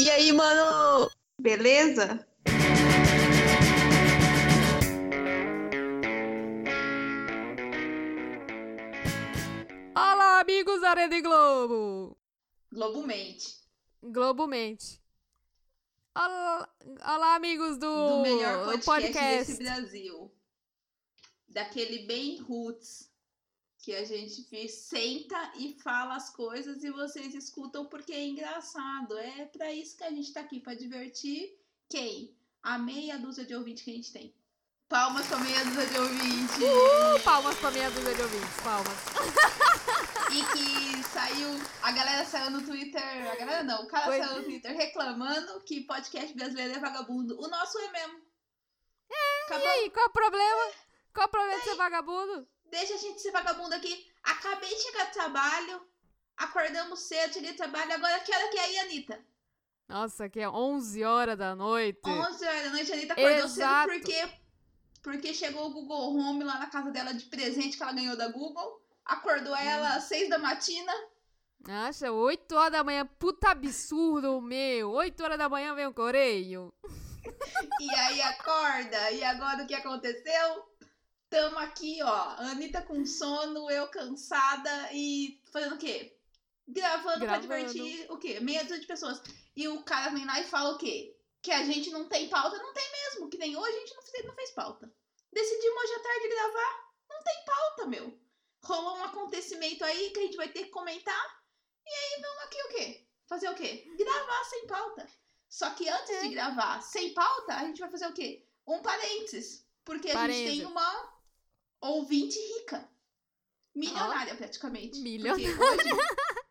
E aí, mano? Beleza? Olá, amigos da Rede Globo! Globo mente. Globo mente. Olá, olá, amigos do, Do melhor podcast, podcast. desse Brasil. Daquele bem roots. Que a gente senta e fala as coisas e vocês escutam porque é engraçado. É pra isso que a gente tá aqui, pra divertir quem? A meia dúzia de ouvintes que a gente tem. Palmas pra meia dúzia de ouvintes. Uh, palmas pra minha dúzia de ouvintes, palmas. E que saiu. A galera saiu no Twitter. A galera não, o cara Foi. saiu no Twitter reclamando que podcast brasileiro é vagabundo. O nosso é mesmo. É, E aí, qual o problema? Qual o problema de ser vagabundo? Deixa a gente ser vagabundo aqui. Acabei de chegar do trabalho. Acordamos cedo, cheguei do trabalho. Agora que hora que é aí, Anitta? Nossa, que é 11 horas da noite. 11 horas da noite, a Anitta acordou Exato. cedo porque, porque chegou o Google Home lá na casa dela de presente que ela ganhou da Google. Acordou ela às 6 da matina. Acha, 8 horas da manhã, puta absurdo, meu. 8 horas da manhã vem o Coreio. E aí acorda. E agora o que aconteceu? Tamo aqui, ó. A Anitta com sono, eu cansada e fazendo o quê? Gravando, pra Gravando. divertir o quê? Meia dúzia de pessoas. E o cara vem lá e fala o quê? Que a gente não tem pauta. Não tem mesmo. Que nem hoje a gente não fez, não fez pauta. Decidimos hoje à tarde gravar. Não tem pauta, meu. Rolou um acontecimento aí que a gente vai ter que comentar. E aí vamos aqui o quê? Fazer o quê? Gravar sem pauta. Só que antes É. de gravar sem pauta, a gente vai fazer o quê? Um parênteses. Porque a gente Parênteses. tem uma ouvinte rica. Milionária, praticamente. Milionária. Hoje.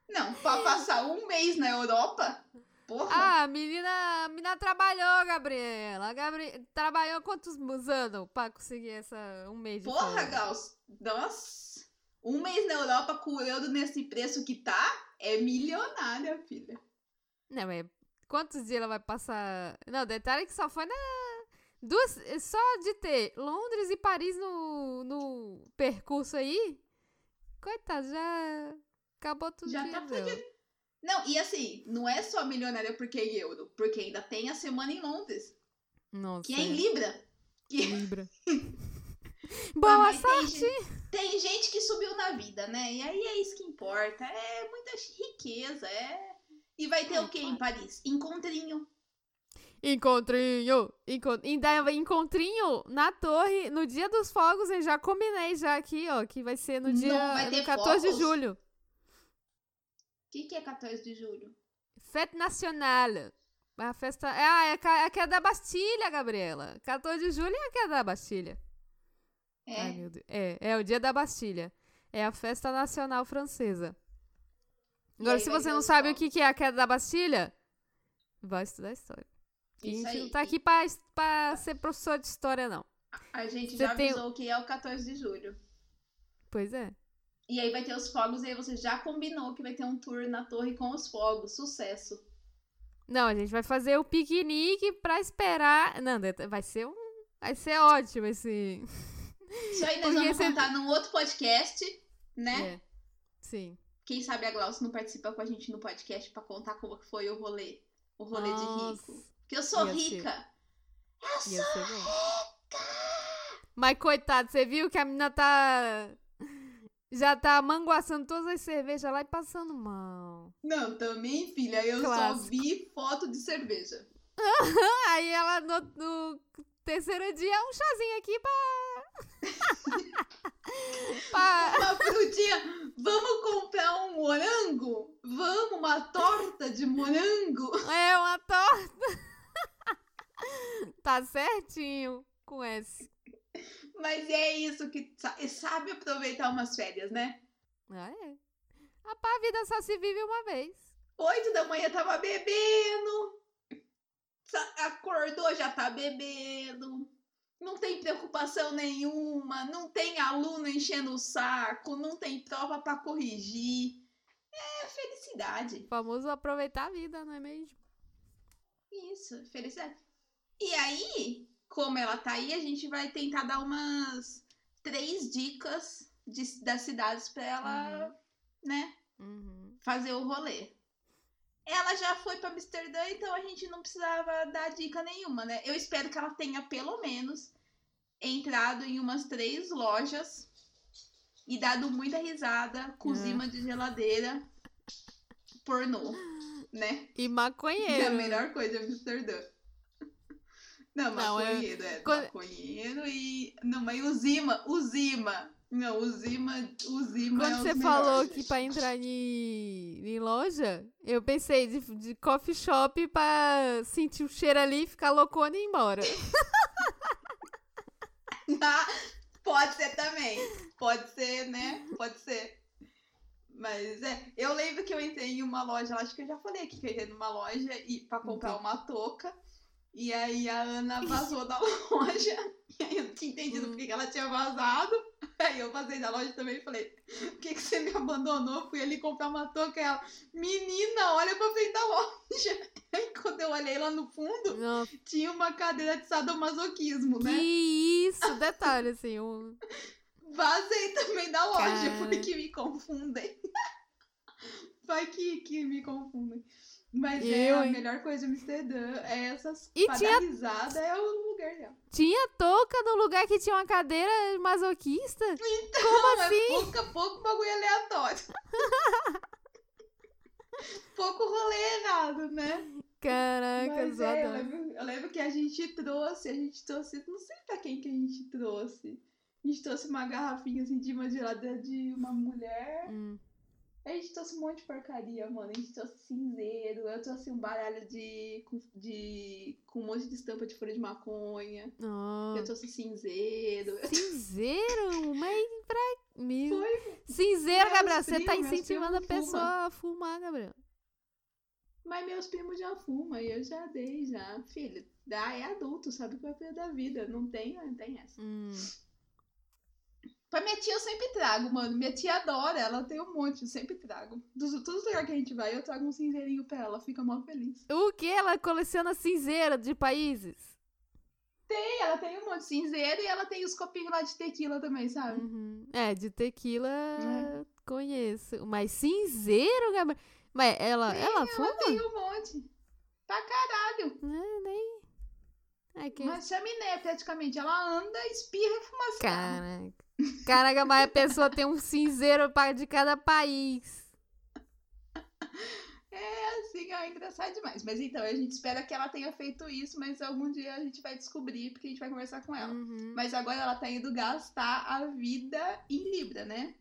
Não, pra passar um mês na Europa. Porra. Ah, a menina, a menina trabalhou, Gabriela. A Gabri... Trabalhou quantos anos pra conseguir essa um mês de Porra, folga? Gauss. Nossa. Um mês na Europa com o euro nesse preço que tá, é milionária, filha. Não, é. Quantos dias ela vai passar? Não, detalhe que só foi na. Duas. Só de ter Londres e Paris no, no percurso aí. Coitado, já. Acabou tudo. Já que tá fudido. Não, e assim, não é só milionária porque é euro, porque ainda tem a semana em Londres, Nossa. que é em Libra. Que... Libra. Boa mas tem sorte! gente- Tem gente que subiu na vida, né? E aí é isso que importa. É muita riqueza, é. E vai ter É, o claro. em Paris? Encontrinho. Encontrinho! Encon... Ainda encontrinho na torre, no dia dos fogos, eu já combinei já aqui, ó, que vai ser no Não dia vai ter no 14 de fogos? julho. O que, que é 14 de julho? Fête Nationale. A festa. Ah, é a, ca- é a queda da Bastilha, Gabriela. 14 de julho é a queda da Bastilha. É. Ai, meu Deus. É, é o dia da Bastilha. É a festa nacional francesa. Agora, aí se você não sabe o que é a queda da Bastilha, vai estudar história. Isso a gente aí. não tá aqui pra, pra ser professor de história, não. A gente Você já tem- avisou que é o 14 de julho. Pois é. E aí vai ter os fogos, e aí você já combinou que vai ter um tour na torre com os fogos. Sucesso. Não, a gente vai fazer o piquenique pra esperar. Não, vai ser um. Vai ser ótimo esse. Isso aí nós Porque vamos você- contar num outro podcast, né? É. Sim. Quem sabe a Glaucia não participa com a gente no podcast pra contar como foi o rolê. O rolê de rico. Porque eu sou Ia ser. rica. Eu Ia sou ser rica. Mas coitado, você viu que a menina tá. Já tá manguaçando todas as cervejas lá e passando mal. Não, também, filha, eu só Clássico. vi foto de cerveja. Aí ela no, no terceiro dia, um chazinho aqui pra. pra... Uma frutinha, vamos comprar um morango? Vamos, uma torta de morango? É uma torta. tá certinho com esse. Mas é isso que sa- sabe aproveitar umas férias, né? Ah, é. Rapaz, a vida só se vive uma vez. Oito da manhã tava bebendo. Acordou, já tá bebendo. Não tem preocupação nenhuma. Não tem aluno enchendo o saco. Não tem prova pra corrigir. É felicidade. O famoso aproveitar a vida, não é mesmo? Isso, felicidade. E aí, como ela tá aí, a gente vai tentar dar umas três dicas de- das cidades pra ela, né, Uhum. fazer o rolê. Ela já foi pra Amsterdã, então a gente não precisava dar dica nenhuma, né? Eu espero que ela tenha pelo menos entrado em umas três lojas e dado muita risada com É. imã de geladeira pornô, né? E É a maconheiro. melhor coisa de Amsterdã. Não, Não, é- maconheiro, é. quando- Maconheiro e. Não, mas o Zima, o Zima. Não, o Zima, o Zima Quando é você falou que pra entrar em, em loja, eu pensei de, de coffee shop pra sentir o cheiro ali, ficar loucona e ir embora. Ah, Pode ser também. Pode ser, né? Pode ser. Mas é, eu lembro que eu entrei em uma loja, acho que eu já falei aqui que eu entrei numa loja e para comprar Entendi. uma touca. E aí a Ana vazou da loja. E aí eu não tinha entendido Hum. porque que ela tinha vazado. Aí eu vazei da loja também e falei, por que, que você me abandonou? Fui ali comprar uma touca e ela, menina, olha pra frente da loja. Aí quando eu olhei lá no fundo, Nossa, tinha uma cadeira de sadomasoquismo, né? que isso! Detalhe, assim, um... Vazei também da loja, Cara. porque me confundem. Vai que, que me confundem. Mas Eu, é a hein? melhor coisa de Amsterdã. É essas. E tinha- é o lugar dela. Tinha touca no lugar que tinha uma cadeira masoquista? Então, Como é assim? pouco a pouco bagulho aleatório. pouco rolê errado, né? Caraca, Mas é, eu lembro, eu lembro que a gente trouxe, a gente trouxe, não sei pra quem que a gente trouxe. A gente trouxe uma garrafinha assim de uma geladeira de uma mulher. Hum. A gente trouxe um monte de porcaria, mano. A gente trouxe cinzeiro, eu trouxe um baralho de. com, de, com um monte de estampa de folha de maconha. Eu Nossa. trouxe cinzeiro. Cinzeiro? Mas pra mim. Foi. Cinzeiro, Gabriel. Você tá incentivando a pessoa fumam. a fumar, Gabriel. Mas meus primos já fumam e eu já dei, já. Filho, dá, é adulto, sabe o que vai perder da vida. Não tem, não tem essa. Hum. Pra minha tia eu sempre trago, mano. Minha tia adora, ela tem um monte, eu sempre trago. Dos, todos os lugares que a gente vai, eu trago um cinzeirinho pra ela, fica mó feliz. O que? Ela coleciona cinzeiro de países? Tem, ela tem um monte de cinzeiro e ela tem os copinhos lá de tequila também, sabe? Uhum. É, de tequila É. conheço. Mas cinzeiro, Gabriel? Mas ela, Tem, ela fuma? Tem um monte. Pra caralho. É, nem. É que... Uma chaminé, praticamente. Ela anda, espirra e fumaça. Caraca. Caraca, mas a pessoa tem um cinzeiro de cada país. É assim, é engraçado demais. Mas então, a gente espera que ela tenha feito isso, mas algum dia a gente vai descobrir, porque a gente vai conversar com ela. Uhum. Mas agora ela tá indo gastar a vida em Libra, né?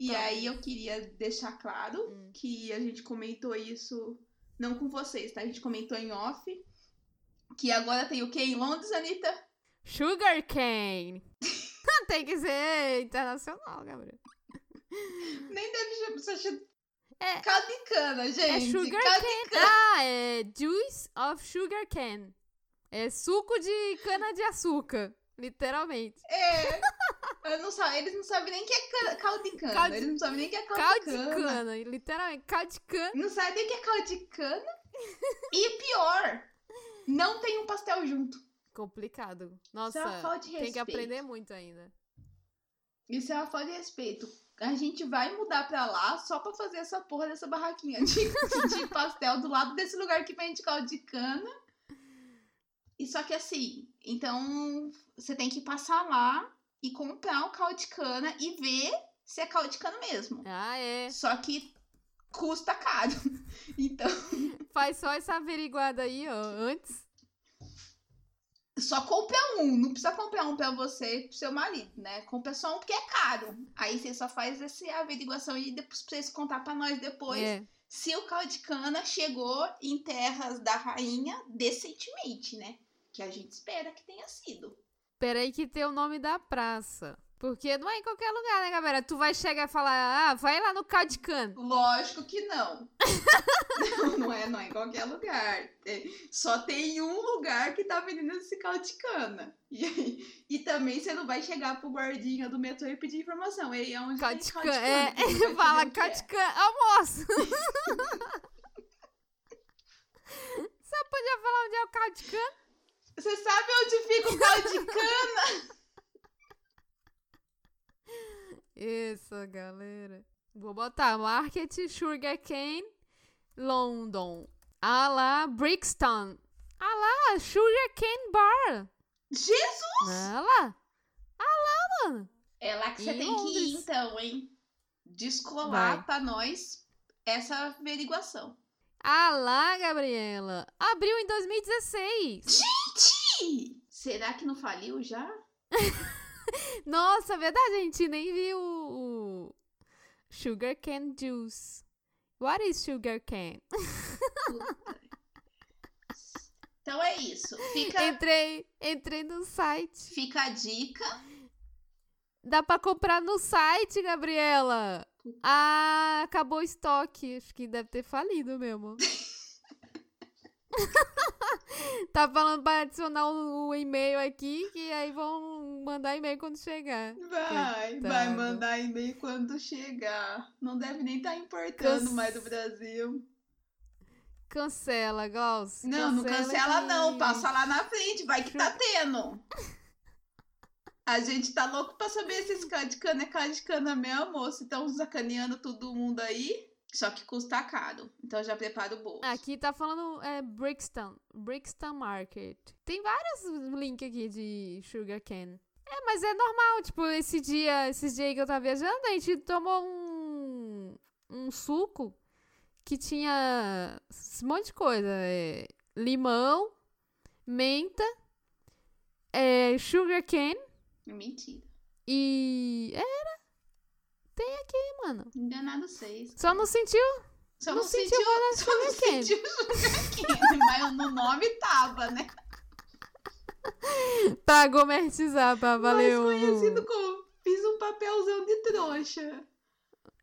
E Tá. aí eu queria deixar claro Hum. que a gente comentou isso, não com vocês, tá? A gente comentou em off. Que agora tem o que em Londres, Anitta? Sugar cane. tem que ser internacional, Gabriel. Nem deve ser É. caldo de cana, gente. É sugar cane. Ah, é juice of sugar cane. É suco de cana de açúcar, literalmente. É. Eu não sa- eles não sabem nem o que é cana- caldo de cana. Caldo- Eles não sabem nem que é caldo, Caldo de de cana. cana, literalmente. Caldo de cana. Não sabem nem o que é caldo de cana. e pior, não tem um pastel junto. Complicado. É Nossa, falta de respeito. tem que aprender muito ainda. Isso é uma falta de respeito. A gente vai mudar pra lá só pra fazer essa porra dessa barraquinha de, de pastel do lado desse lugar que vende caldo de cana. E só que assim, então você tem que passar lá e comprar o caldo de cana e ver se é caldo de cana mesmo. Ah, é. Só que custa caro. Então, Faz só essa averiguada aí, ó, antes. Só compra um. Não precisa comprar um pra você e pro seu marido, né? Compra só um porque é caro. Aí você só faz essa averiguação e depois pra vocês contar pra nós depois. É. se o caldo de cana chegou em terras da rainha decentemente, né? Que a gente espera que tenha sido. Peraí que tem o nome da praça. Porque não é em qualquer lugar, né, galera? Tu vai chegar e falar, ah, vai lá no cana. Lógico que não. não, não é, não é em qualquer lugar. É, só tem um lugar que tá vendendo esse caldo de cana. E, e também você não vai chegar pro guardinha do metrô e pedir informação. Ei, aonde Caldo tem caldo? É, vai fala caldo é. de. Almoço. Você podia falar onde é o caldo de cana? Você sabe onde fica o caldo de cana? Isso, galera. Vou botar Market Sugarcane London. Ah lá, Brixton. Ah lá, Sugar Cane Bar. Jesus! Ah lá. Ah lá, mano. É lá que você Em tem que ir, Londres. então, hein? Descolar Vai. pra nós essa averiguação. Ah lá, Gabriela. Abriu em 2016. Ih, Será que não faliu já? Nossa, verdade, a gente nem viu o Sugar Cane Juice. What is Sugar Cane? Então é isso. Fica, Entrei, entrei no site. fica a dica. Dá pra comprar no site, Gabriela. Ah, acabou o estoque. Acho que deve ter falido mesmo. tá falando pra adicionar o, o e-mail aqui, que aí vão mandar e-mail quando chegar. Vai, vai Coitado. mandar e-mail quando chegar. Não deve nem estar importando Canse- mais do Brasil. Cancela, Gauss. Não, não cancela que- não. Passa lá na frente, vai que tá tendo. A gente tá louco pra saber se esse cara de cana é cara de cana mesmo, ou se estão sacaneando todo mundo aí. Só que custa caro. Então já prepara o bolso. Aqui tá falando é, Brixton. Brixton Market. Tem vários links aqui de Sugar Cane. É, mas é normal. Tipo, esse dia, esses dias aí que eu tava viajando, a gente tomou um, um suco que tinha esse monte de coisa. é, limão, menta, é, sugar cane Mentira. e... Era. Tem aqui, mano. Enganado vocês. Só não sentiu? Só não não sentiu sentiu, só não sentiu sugar mas no nome tava, né? Pra gourmetizar, pra valer Mais conhecido como fiz um papelzão de trouxa.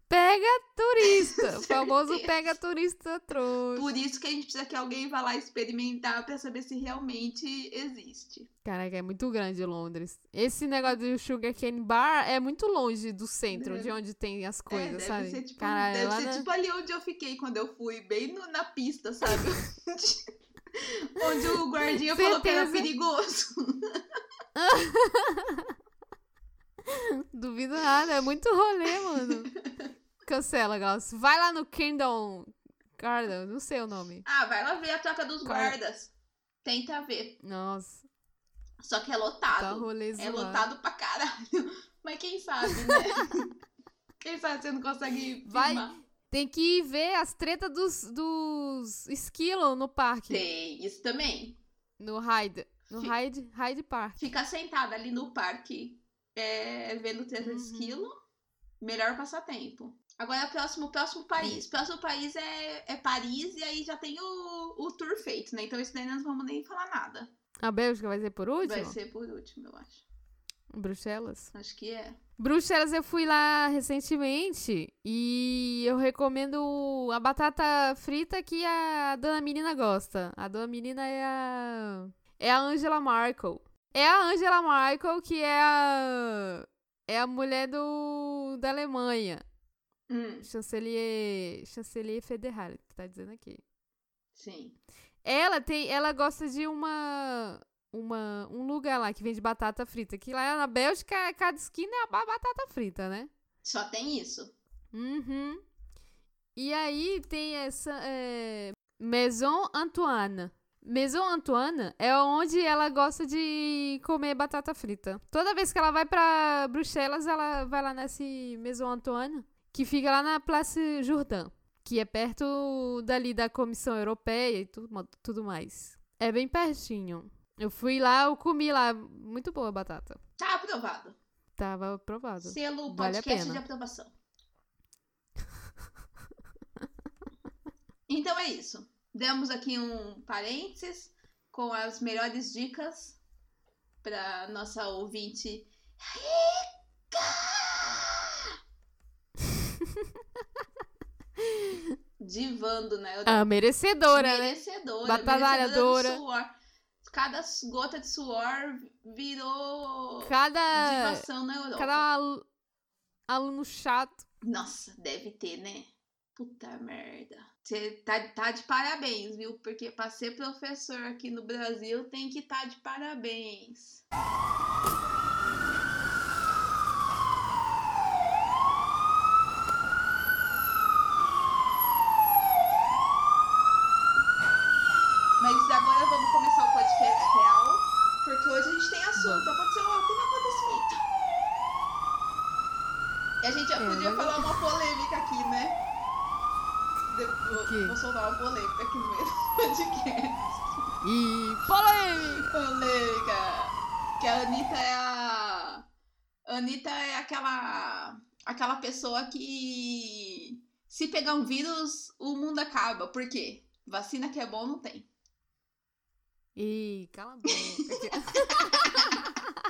Pega turista. O famoso pega turista trouxa. Por isso que a gente precisa que alguém vá lá experimentar pra saber se realmente existe. Caraca, é muito grande Londres. Esse negócio do Sugar Cane Bar é muito longe do centro, Deve- de onde tem as É, coisas, deve sabe? ser, tipo, Caralho, deve ser na- tipo ali onde eu fiquei quando eu fui, bem no- na pista, sabe? onde o guardinha falou que era perigoso. Duvido nada, é muito rolê, mano. Cancela, Gauss. Vai lá no Kingdom Garden, não sei o nome. Ah, vai lá ver a troca dos Cara- guardas. Tenta ver. Nossa, Só que é tá lotado. rolê é lotado pra caralho. Mas quem sabe, né? quem sabe você não consegue Vai. filmar. Tem que ver as tretas dos, dos esquilos no parque. Tem isso também. No Hyde. No Fi- Hyde, Hyde Park. Ficar sentada ali no parque é, vendo treta de Uhum. esquilo, melhor passatempo. Agora, próximo, próximo país. Próximo país é, é Paris e aí já tem o, o tour feito, né? Então isso daí nós não vamos nem falar nada. A Bélgica vai ser por último? Vai ser por último, eu acho. Bruxelas. Acho que é. Bruxelas eu fui lá recentemente e eu recomendo a batata frita que a dona menina gosta. A dona menina é a é a Angela Merkel. É a Angela Merkel que é a é a mulher do da Alemanha, Hum, chanceler chanceler federal, que tá dizendo aqui. sim. Ela tem, ela gosta de uma, uma um lugar lá que vende batata frita, que lá na Bélgica, cada esquina é a ba- batata frita, né? Só tem isso. Uhum. E aí tem essa é, Maison Antoine. Maison Antoine é onde ela gosta de comer batata frita. Toda vez que ela vai pra Bruxelas, ela vai lá nesse Maison Antoine, que fica lá na Place Jourdain, que é perto dali da Comissão Europeia e tudo, tudo mais. É bem pertinho. Eu fui lá, eu comi lá. Muito boa a batata. Tá aprovado. Tava aprovado. Selo Vale a podcast pena. de aprovação. então é isso. Demos aqui um parênteses com as melhores dicas para nossa ouvinte rica. Divando, né? A merecedora, né? merecedora, Batalhadora. merecedora. Cada gota de suor virou Cada, divação na Europa. cada alu- aluno chato. Nossa, deve ter, né? Puta merda. Você tá, tá de parabéns, viu? Porque pra ser professor aqui no Brasil tem que estar tá de parabéns. assunto, aconteceu, ó, tem um acontecimento. E a gente já É, podia mas- falar uma polêmica aqui, né? De- vou, Que? vou soltar uma polêmica aqui no meio do podcast. E polêmica! polêmica. Que a Anitta é a. A Anitta é aquela. aquela pessoa que. Se pegar um vírus, o mundo acaba. Por quê? Vacina que é bom não tem. Ih, cala a boca.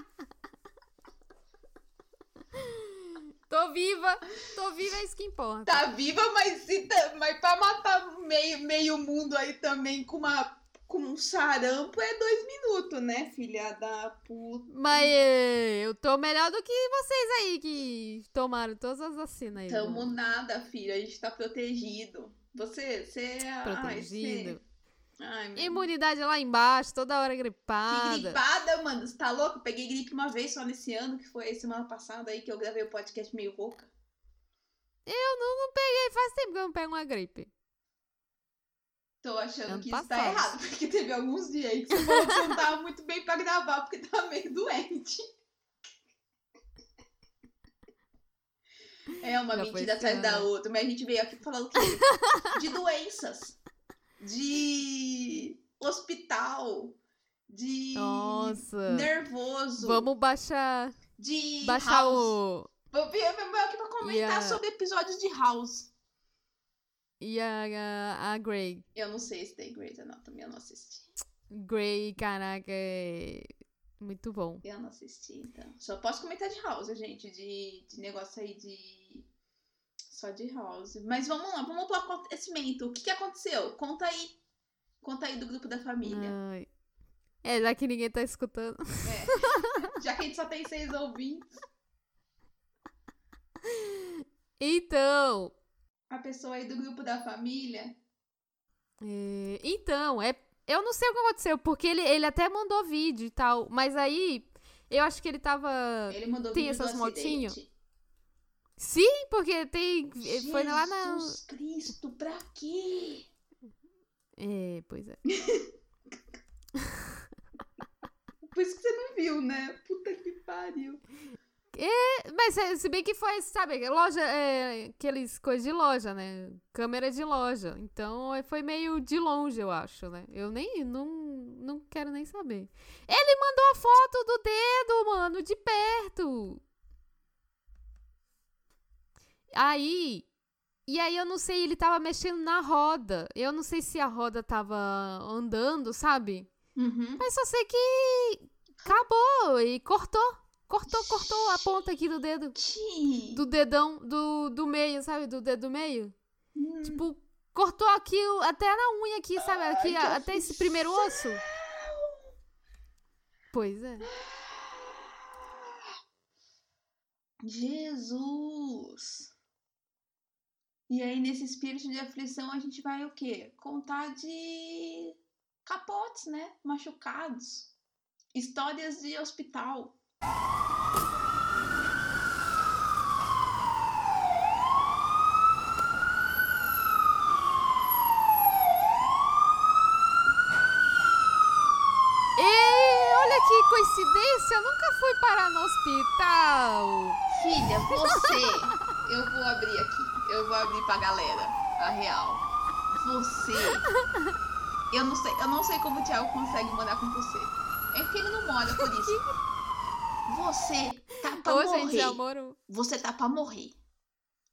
tô viva, tô viva, é isso que importa. Tá viva, mas, se mas pra matar meio, meio mundo aí também com uma. Com um sarampo é dois minutos, né, filha da puta? Mas eh, eu tô melhor do que vocês aí que tomaram todas as vacinas aí. Tamo né? nada, filha. A gente tá protegido. Você, você é. Protegido. Ai, você... Ai, Imunidade lá embaixo, toda hora Que gripada. gripada, mano. Você tá louco? Eu Peguei gripe uma vez só nesse ano, que foi semana passada aí que eu gravei o podcast meio rouca. Eu não, não peguei, faz tempo que eu não pego uma gripe. Tô achando Ano que isso tá passado. errado, porque teve alguns dias aí que você falou que não tava muito bem pra gravar, porque tava meio doente. É uma Já mentira atrás da outra, mas a gente veio aqui falando o quê? De doenças, de hospital, de Nossa. nervoso, Vamos baixar, de baixar house. o. Vir aqui pra comentar a- sobre episódios de House. E a, a, Grey. Eu não sei se tem Grey's Anatomy, eu não assisti. Grey, caraca, é muito bom. Eu não assisti, então. Só posso comentar de House, gente, de, de negócio aí de... Só de House. Mas vamos lá, vamos pro acontecimento. O que, que aconteceu? Conta aí. Conta aí do grupo da família. Ai. É, já que ninguém tá escutando. Já que a gente só tem seis ouvintes. Então, A pessoa aí do grupo da família... é, então, é, eu não sei o que aconteceu, porque ele, ele até mandou vídeo e tal, mas aí eu acho que ele tava. Ele mandou Tem essas acidente. Sim, porque tem. Foi lá na. Jesus Cristo, pra quê? É, pois é. Por isso que você não viu, né? Puta que pariu. Mas é, se bem que foi, sabe, loja, é, aqueles coisas de loja, né? Câmera de loja. Então é, foi meio de longe, eu acho, né? Eu nem, não, não quero nem saber. Ele mandou a foto do dedo, mano, de perto. Aí, e aí eu não sei, ele tava mexendo na roda. Eu não sei se a roda tava andando, sabe? Uhum. Mas só sei que acabou e cortou. Cortou, cortou a ponta aqui do dedo. Que... Do dedão, do, do meio, sabe? Do dedo do meio. Hum. Tipo, cortou aqui, até na unha aqui, sabe? Ai, Aqui, que a- até esse primeiro osso. Pois é. Jesus! E aí, nesse espírito de aflição, a gente vai o quê? Contar de capotes, né? Machucados. Histórias de hospital. Olha que coincidência, eu nunca fui parar no hospital. Filha, você. eu vou abrir aqui. Eu vou abrir pra galera. A real. Você. Eu não sei, eu não sei como o Thiago consegue morar com você. É porque ele não mora, por isso. Você tá pra Ô, morrer. gente, amor, Você tá pra morrer.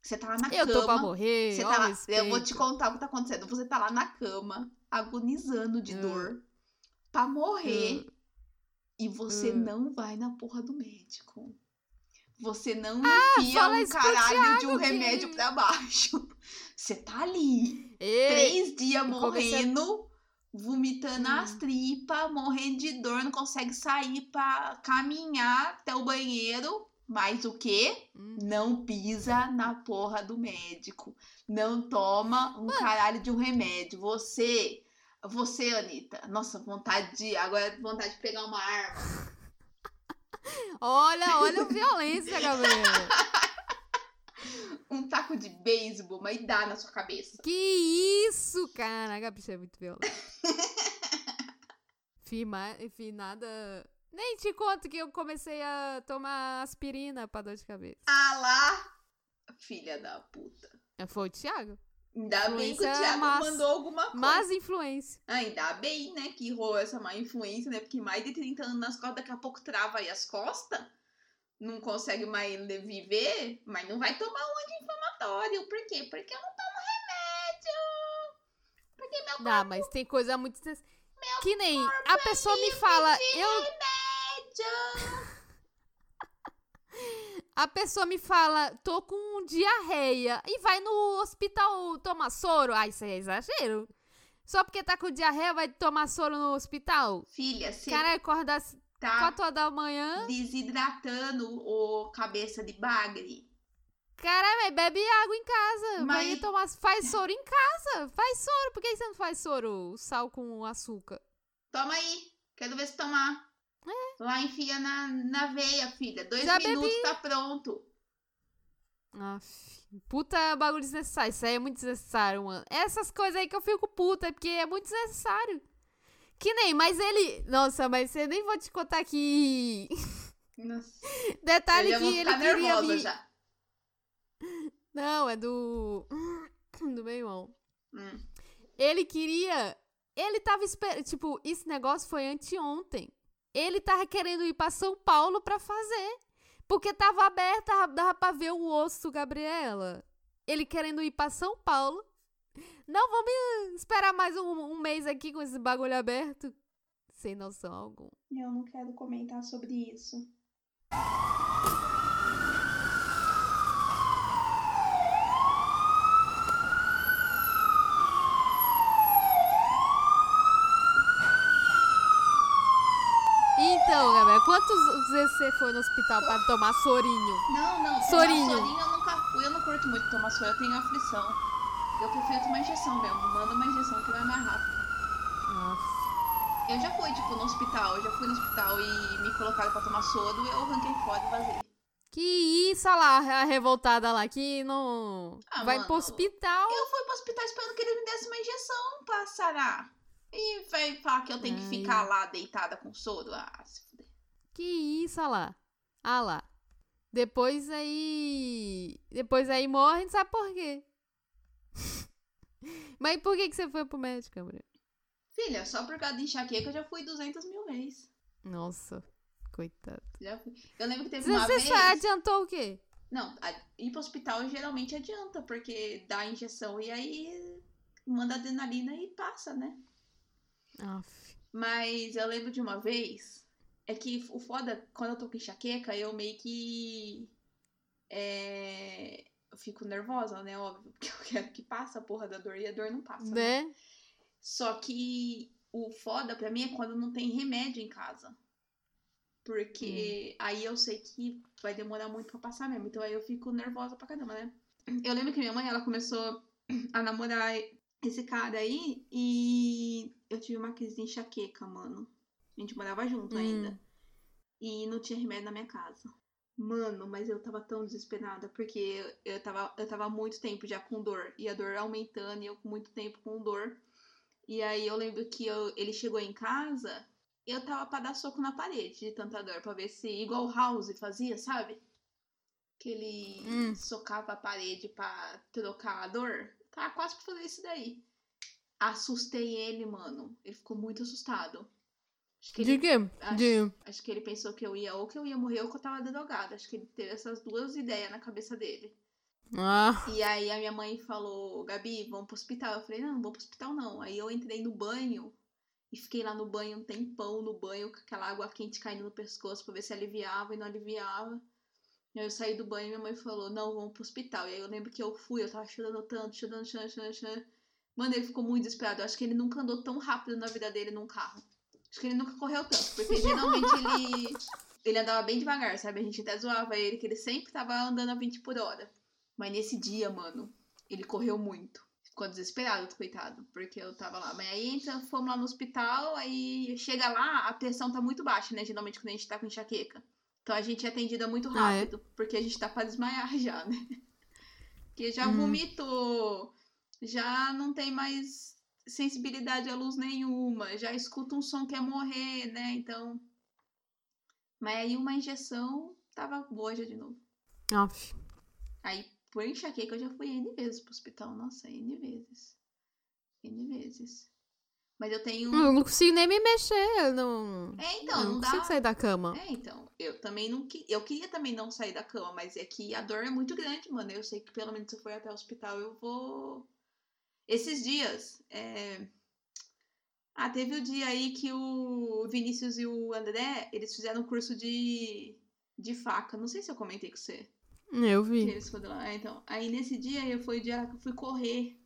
Você tá lá na eu cama. tô pra morrer. Você tá lá, eu respeito. vou te contar o que tá acontecendo. Você tá lá na cama, agonizando de Hum. dor, pra morrer. Hum. E você Hum. não vai na porra do médico. Você não Ah, enfia um caralho de um Thiago, que- remédio pra baixo. Você tá ali, Ei, três dias eu morrendo, vomitando Hum. as tripas, morrendo de dor, não consegue sair pra caminhar até o banheiro. Mas o quê? hum, Não pisa na porra do médico. Não toma um caralho de um remédio. Você, você, Anitta. Nossa, vontade de. Agora vontade de pegar uma arma. Olha, olha a violência, galera. Um taco de beisebol, mas dá na sua cabeça. Que isso, caraca, a bicha é muito violenta. Fih, ma- enfim, nada. Nem te conto que eu comecei a tomar aspirina pra dor de cabeça. Ah lá, filha da puta. Foi o Thiago? Ainda bem que o Thiago mas- mandou alguma coisa. Mas influência. Ainda bem, né, que rolou essa má influência, né? Porque mais de 30 anos nas costas, daqui a pouco trava aí as costas. Não consegue mais viver, mas não vai tomar um anti-inflamatório. Por quê? Porque eu não tomo remédio. Porque meu Dá, mas tem coisa muito. des- Que nem a pessoa me fala. Eu, remédio. a pessoa me fala, tô com diarreia. E vai no hospital tomar soro. Ah, isso é exagero. Só porque tá com diarreia, vai tomar soro no hospital? Filha, você Cara, acordar às tá 4 horas da manhã. desidratando o cabeça de bagre. Caralho, mas bebe água em casa. Vai Mas- tomar, faz soro em casa. Faz soro. Por que você não faz soro? Sal com açúcar. Toma aí. Quero ver se tomar. Lá enfia na, na veia, filha. Dois É. Já minutos bebi. tá pronto. Aff, puta bagulho desnecessário. Isso aí é muito desnecessário, mano. Essas coisas aí que eu fico puta, porque é muito desnecessário. Que nem, mas ele. Nossa, mas eu nem vou te contar que. Nossa, Detalhe que ele queria vir. já. Não, é do. Do meu irmão. Hum. Ele queria. Ele tava esperando. Tipo, esse negócio foi anteontem. Ele tava querendo ir pra São Paulo pra fazer. Porque tava aberto, dava- pra ver o osso, Gabriela. Ele querendo ir pra São Paulo. Não, vamos esperar mais um, um mês aqui com esse bagulho aberto. Sem noção alguma. Eu não quero comentar sobre isso. Quantos vezes você foi no hospital pra tomar sorinho? Não, não. Sorinho. Sorinho eu nunca fui. Eu não curto muito tomar soro. Eu tenho aflição. Eu prefiro tomar injeção mesmo. Manda uma injeção que vai mais rápido. Nossa. Eu já fui, tipo, no hospital. Eu já fui no hospital e me colocaram pra tomar soro. Eu arranquei fora e vazei. Que isso, olha lá, a revoltada lá, que não. Ah, Vai mano, pro hospital. Eu fui pro hospital esperando que ele me desse uma injeção pra sarar. E vai falar que eu tenho que Ai. ficar lá deitada com soro. Ah, se. Que isso, olha lá. Ah lá. Depois aí. Depois aí morre, não sabe por quê. Mas por que, que você foi pro médico, Gabriel? Filha, só por causa de enxaqueca eu já fui 200 mil vezes. Nossa, coitado. Já fui. Eu lembro que teve Você, uma você vez... só adiantou o quê? Não, ir pro hospital geralmente adianta, porque dá a injeção e aí manda adrenalina e passa, né? Aff. Mas eu lembro de uma vez, é que o foda, quando eu tô com enxaqueca, eu meio que. É, eu fico nervosa, né? Óbvio, porque eu quero que passe a porra da dor e a dor não passa. né? Né? Só que o foda pra mim é quando não tem remédio em casa. Porque aí eu sei que vai demorar muito pra passar mesmo. Então aí eu fico nervosa pra caramba, né? Eu lembro que minha mãe, ela começou a namorar esse cara aí e eu tive uma crise de enxaqueca, mano. A gente morava junto Hum. ainda. E não tinha remédio na minha casa. Mano, mas eu tava tão desesperada, porque eu tava, eu tava muito tempo já com dor. E a dor aumentando, e eu com muito tempo com dor. E aí eu lembro que eu- ele chegou em casa, eu tava pra dar soco na parede de tanta dor, pra ver se, igual o House fazia, sabe? Que ele Hum. socava a parede pra trocar a dor. Tava quase pra fazer isso daí. Assustei ele, mano. Ele ficou muito assustado. Acho que ele De quê? Acho- De. Acho que ele pensou que eu ia ou que eu ia morrer ou que eu tava drogada. Acho que ele teve essas duas ideias na cabeça dele. Ah. E aí a minha mãe falou, Gabi, vamos pro hospital. Eu falei, não, não vou pro hospital não. Aí eu entrei no banho e fiquei lá no banho um tempão no banho, com aquela água quente caindo no pescoço pra ver se aliviava e não aliviava. E aí eu saí do banho e minha mãe falou, não, vamos pro hospital. E aí eu lembro que eu fui, eu tava chorando tanto, chorando, chorando, chorando, chorando. Mano, ele ficou muito desesperado. Eu acho que ele nunca andou tão rápido na vida dele num carro. Acho que ele nunca correu tanto, porque geralmente ele, ele andava bem devagar, sabe? A gente até zoava ele, que ele sempre tava andando a 20 por hora. Mas nesse dia, mano, ele correu muito. Ficou desesperado, coitado, porque eu tava lá. Mas aí então, fomos lá no hospital, aí chega lá, a pressão tá muito baixa, né? Geralmente quando a gente tá com enxaqueca. Então a gente é atendida muito Ah, é? rápido, porque a gente tá pra desmaiar já, né? Porque já Uhum. vomitou, já não tem mais sensibilidade à luz nenhuma, já escuta um som que é morrer, né? Então Mas aí uma injeção tava boa já de novo. Aff. Aí, por enxaqueca, eu já fui N vezes pro hospital. Nossa, N vezes. N vezes. Mas eu tenho. Eu não consigo nem me mexer. Eu não. É, então, eu não, não dá. consigo sair da cama. É, então, eu também não que eu queria também não sair da cama, mas é que a dor é muito grande, mano. Eu sei que pelo menos se eu for até o hospital eu vou. Esses dias, é... ah, teve o dia aí que o Vinícius e o André, eles fizeram um curso de de faca. Não sei se eu comentei com você. Eu vi. eles foram lá. É, então, aí nesse dia eu foi o dia que eu fui correr.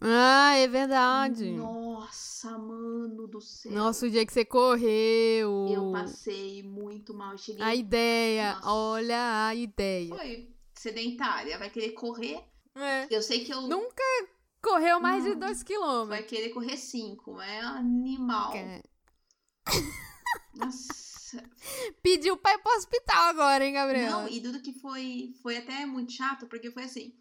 Ah, é verdade. Nossa, mano do céu. Nossa, o dia que você correu. Eu passei muito mal. Cheguei A ideia. Nossa. Olha a ideia. Foi sedentária, vai querer correr. É. Eu sei que eu Nunca correu mais de Não. 2 vai quilômetros. querer correr cinco, é animal. É. Nossa. Pediu pra ir pro hospital agora, hein, Gabriela? Não, e tudo que foi foi até muito chato, porque foi assim.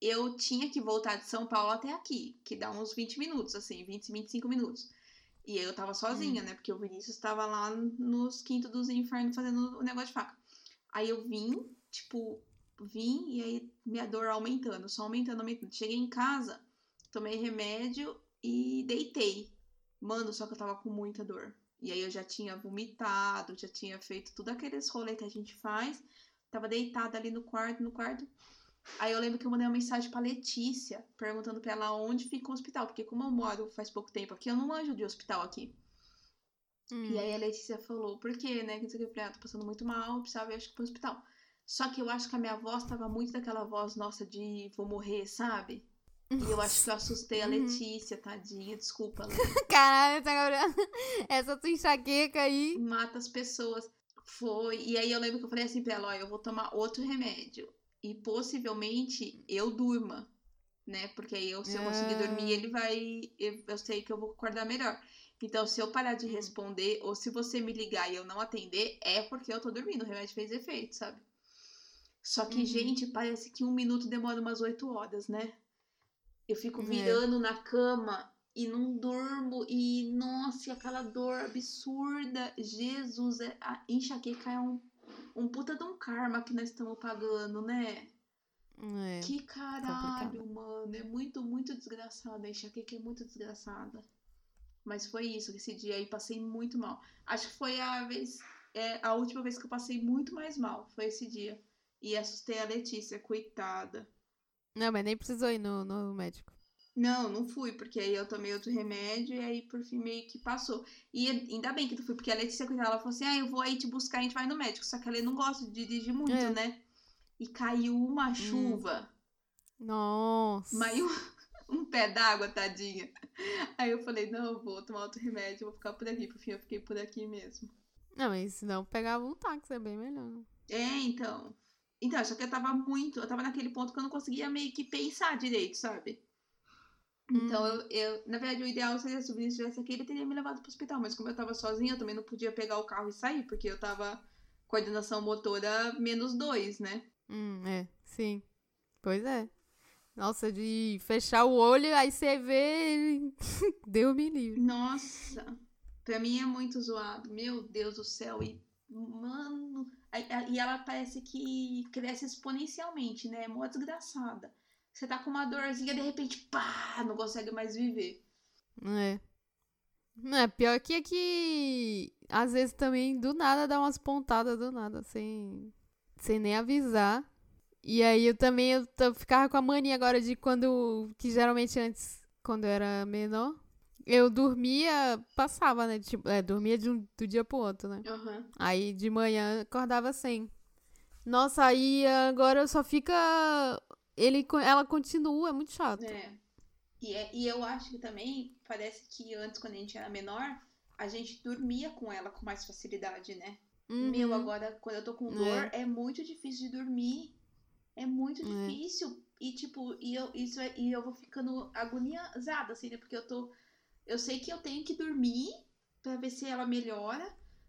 Eu tinha que voltar de São Paulo até aqui, que dá uns 20 minutos, assim, 20, 25 minutos. E aí eu tava sozinha, né? Porque o Vinícius tava lá nos quintos dos infernos fazendo o negócio de faca. Aí eu vim, tipo, vim e aí minha dor aumentando, só aumentando, aumentando. Cheguei em casa, tomei remédio e deitei. Mano, só que eu tava com muita dor. E aí eu já tinha vomitado, já tinha feito tudo aqueles rolês que a gente faz. Tava deitada ali no quarto, no quarto. Aí eu lembro que eu mandei uma mensagem pra Letícia, perguntando pra ela onde fica o hospital. Porque como eu moro faz pouco tempo aqui, eu não manjo de hospital aqui. Hum. E aí a Letícia falou, por quê, né? Que não sei o que, eu falei, ah, tô passando muito mal, precisava ir, acho que pro hospital. Só que eu acho que a minha voz tava muito daquela voz nossa de vou morrer, sabe? E eu acho que eu assustei a Uhum. Letícia, tadinha, desculpa, Lê. Caralho, essa Gabriela. Essa tua enxaqueca aí. mata as pessoas. Foi. E aí eu lembro que eu falei assim pra ela, ó, eu vou tomar outro remédio. E possivelmente eu durma, né? Porque aí eu, se eu conseguir Ah. dormir, ele vai. Eu, eu sei que eu vou acordar melhor. Então, se eu parar de Hum. responder, ou se você me ligar e eu não atender, é porque eu tô dormindo. O remédio fez efeito, sabe? Só que, Uhum. gente, parece que um minuto demora umas oito horas, né? Eu fico É. virando na cama e não durmo. E, nossa, aquela dor absurda. Jesus, é, a enxaqueca é um, um puta de um karma que nós estamos pagando, né? É. Que caralho, mano. É muito, muito desgraçada. A enxaqueca é muito desgraçada. Mas foi isso, esse dia aí passei muito mal. Acho que foi a vez, é, a última vez que eu passei muito mais mal. Foi esse dia. E assustei a Letícia, coitada. Não, mas nem precisou ir no, no médico. Não, não fui, porque aí eu tomei outro remédio e aí por fim meio que passou. E ainda bem que tu foi, porque a Letícia, coitada, ela falou assim: ah, eu vou aí te buscar, a gente vai no médico. Só que ela não gosta de dirigir muito, É. né? E caiu uma chuva. Nossa. Mas um, um pé d'água, tadinha. Aí eu falei, não, eu vou tomar outro remédio, eu vou ficar por aqui. Por fim, eu fiquei por aqui mesmo. Não, mas se não pegava um táxi, é bem melhor. É, então. Então, só que eu tava muito. Eu tava naquele ponto que eu não conseguia meio que pensar direito, sabe? Então, Uhum. eu, eu. Na verdade, o ideal seria se o Vinícius estivesse aqui, ele teria me levado pro hospital. Mas como eu tava sozinha, eu também não podia pegar o carro e sair, porque eu tava coordenação motora menos dois, né? Hum, é, sim. Pois é. Nossa, de fechar o olho, aí você vê. Deu me livre. Nossa, pra mim é muito zoado. Meu Deus do céu. E, mano. E ela parece que cresce exponencialmente, né? É mó desgraçada. Você tá com uma dorzinha, de repente, pá, não consegue mais viver. É. Não, é pior que é que às vezes também do nada dá umas pontadas do nada, sem, sem nem avisar. E aí eu também eu, ficava com a mania agora de quando. Que geralmente antes, quando eu era menor, eu dormia, passava, né? Tipo, é, dormia de um, do dia pro outro, né? Aham. Aí de manhã acordava sem. Nossa, aí agora só fica. Ele, ela continua, é muito chato. É. E, é- e eu acho que também, parece que antes, quando a gente era menor, a gente dormia com ela com mais facilidade, né? Uhum. Meu, agora, quando eu tô com dor, é, muito difícil de dormir. É muito É. difícil. E, tipo, e eu, isso é- e eu vou ficando agoniada, assim, né? Porque eu tô. Eu sei que eu tenho que dormir pra ver se ela melhora.